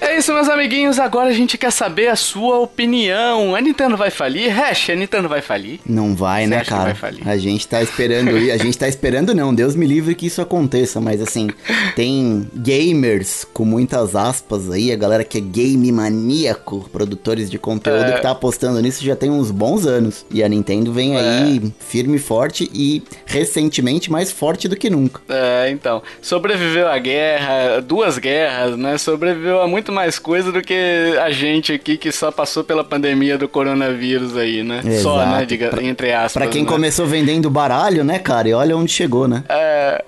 É isso, meus amiguinhos. Agora a gente quer saber a sua opinião. A Nintendo vai falir? Hash, a Nintendo vai falir? Não vai, Você né, cara? Vai a gente tá esperando. a gente tá esperando, não. Deus me livre que isso aconteça. Mas assim, tem gamers com muitas aspas aí, a galera que é game maníaco, produtores de conteúdo é... que tá apostando nisso já tem uns bons anos. E a Nintendo vem é... aí firme e forte e recentemente mais forte do que nunca. É, então. Sobreviveu à guerra, duas guerras, né? Sobreviveu a muito mais mais coisa do que a gente aqui que só passou pela pandemia do coronavírus aí, né? Exato. Só, né? Diga, pra, entre aspas. Pra quem né? começou vendendo baralho, né, cara? E olha onde chegou, né? É.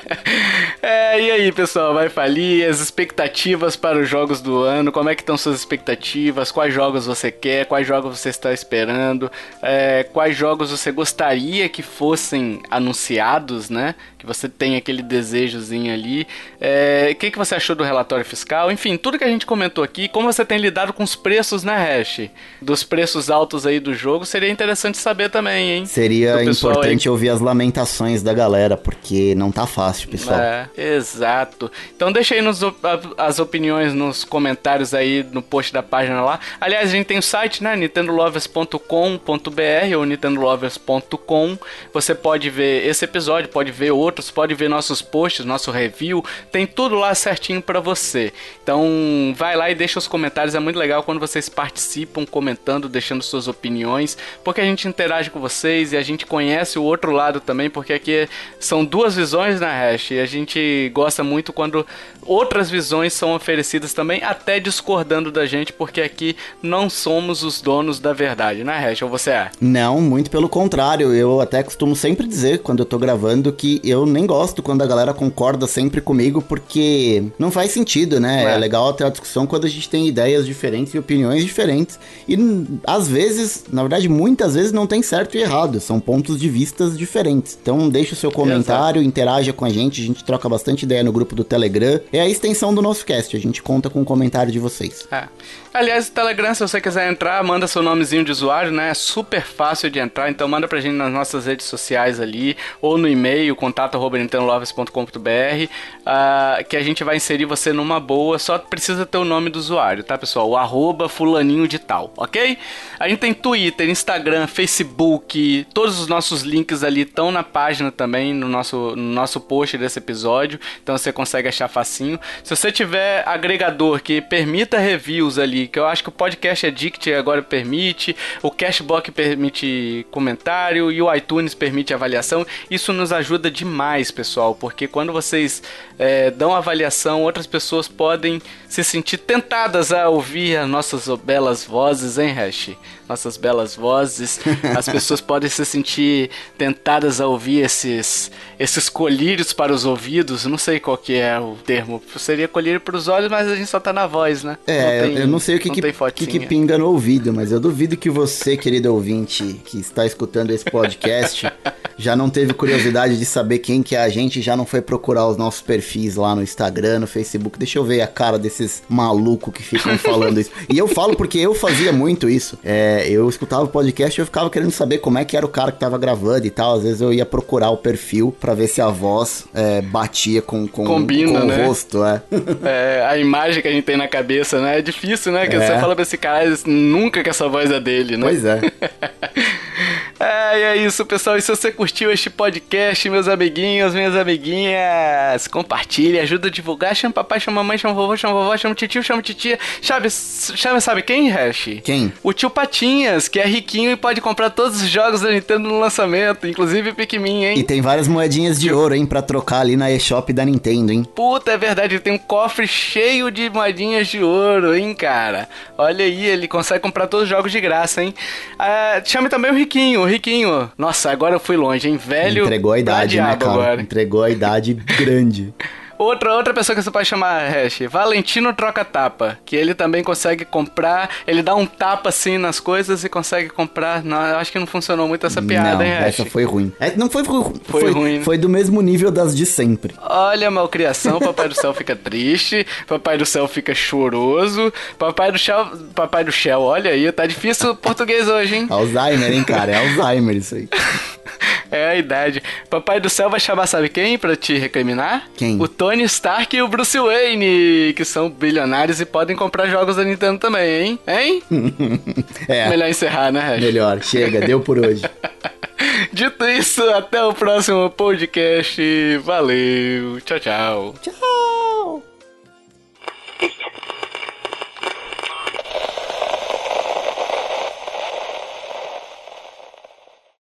é, e aí, pessoal? Vai falir? As expectativas para os jogos do ano? Como é que estão suas expectativas? Quais jogos você quer? Quais jogos você está esperando? É, quais jogos você gostaria que fossem anunciados, né? Que você tem aquele desejozinho ali. É, o que, que você achou do relatório fiscal? Enfim, tudo tudo que a gente comentou aqui, como você tem lidado com os preços, né, Hash? Dos preços altos aí do jogo, seria interessante saber também, hein? Seria importante aí. ouvir as lamentações da galera, porque não tá fácil, pessoal. É, exato. Então deixa aí nos, as opiniões nos comentários aí no post da página lá. Aliás, a gente tem o site, né, nintendolovers.com.br ou nintendolovers.com. Você pode ver esse episódio, pode ver outros, pode ver nossos posts, nosso review, tem tudo lá certinho para você. Então, vai lá e deixa os comentários. É muito legal quando vocês participam, comentando, deixando suas opiniões, porque a gente interage com vocês e a gente conhece o outro lado também, porque aqui são duas visões na Hash e a gente gosta muito quando outras visões são oferecidas também, até discordando da gente, porque aqui não somos os donos da verdade, né, Hash? Ou você é? Não, muito pelo contrário. Eu até costumo sempre dizer, quando eu tô gravando, que eu nem gosto quando a galera concorda sempre comigo, porque não faz sentido, né? É, é legal ter a discussão quando a gente tem ideias diferentes e opiniões diferentes. E às vezes, na verdade, muitas vezes não tem certo e errado, são pontos de vistas diferentes. Então deixa o seu comentário, Exato. interaja com a gente, a gente troca bastante ideia no grupo do Telegram. É a extensão do nosso cast, a gente conta com o comentário de vocês. É. Aliás, o Telegram, se você quiser entrar, manda seu nomezinho de usuário, né? É super fácil de entrar, então manda pra gente nas nossas redes sociais ali, ou no e-mail, contato.nintendolovers.com.br, uh, que a gente vai inserir você numa boa, só precisa ter o nome do usuário, tá, pessoal? O arroba fulaninho de tal, ok? A gente tem Twitter, Instagram, Facebook, todos os nossos links ali estão na página também, no nosso, no nosso post desse episódio, então você consegue achar facinho. Se você tiver agregador que permita reviews ali, que eu acho que o podcast Addict agora permite, o Cashbox permite comentário e o iTunes permite avaliação. Isso nos ajuda demais, pessoal, porque quando vocês é, dão avaliação, outras pessoas podem se sentir tentadas a ouvir as nossas belas vozes, hein, Hash? Nossas belas vozes. As pessoas podem se sentir tentadas a ouvir esses, esses colírios para os ouvidos. Não sei qual que é o termo. Seria colírio para os olhos, mas a gente só tá na voz, né? É, não tem, eu não sei o que, que, que, que, pinga no ouvido, mas eu duvido que você, querido ouvinte, que está escutando esse podcast, já não teve curiosidade de saber quem que é a gente, já não foi procurar os nossos perfis lá no Instagram, no Facebook. Deixa eu ver a cara desses malucos que ficam falando isso. E eu falo porque eu fazia muito isso. É, eu escutava o podcast e eu ficava querendo saber como é que era o cara que tava gravando e tal. Às vezes eu ia procurar o perfil para ver se a voz é, batia com, com, Combina, com né? o rosto, é. é. A imagem que a gente tem na cabeça, né? É difícil, né? Que é. você fala pra esse cara nunca que essa voz é dele, né? Pois é. é, e é isso, pessoal. E se você curtiu este podcast, meus amiguinhos, minhas amiguinhas, compartilhe, ajuda a divulgar. Chama papai, chama mamãe, chama vovô, chama vovó, chama tio, chama titia. Chame, chame sabe quem, Hash? Quem? O tio Que é riquinho e pode comprar todos os jogos da Nintendo no lançamento, inclusive Pikmin, hein? E tem várias moedinhas de ouro, hein, pra trocar ali na eShop da Nintendo, hein? Puta, é verdade, tem um cofre cheio de moedinhas de ouro, hein, cara? Olha aí, ele consegue comprar todos os jogos de graça, hein? Ah, chame também o Riquinho, o Riquinho. Nossa, agora eu fui longe, hein? Velho. Entregou a idade, né, cara? Agora. Entregou a idade grande. Outra, outra pessoa que você pode chamar, Hash, Valentino Troca Tapa, que ele também consegue comprar, ele dá um tapa assim nas coisas e consegue comprar. Não, eu acho que não funcionou muito essa piada, não, hein, Hash? Essa foi ruim. É, não foi, foi, foi, foi ruim. Foi do mesmo nível das de sempre. Olha, malcriação, Papai do Céu fica triste, Papai do Céu fica choroso, Papai do Céu, Papai do Céu, olha aí, tá difícil o português hoje, hein? Alzheimer, hein, cara? É Alzheimer isso aí. É a idade. Papai do céu vai chamar, sabe quem pra te recriminar? Quem? O Tony Tony Stark e o Bruce Wayne, que são bilionários e podem comprar jogos da Nintendo também, hein? Hein? é. Melhor encerrar, né, Reg? Melhor, chega, deu por hoje. Dito isso, até o próximo podcast. Valeu, tchau, tchau. Tchau.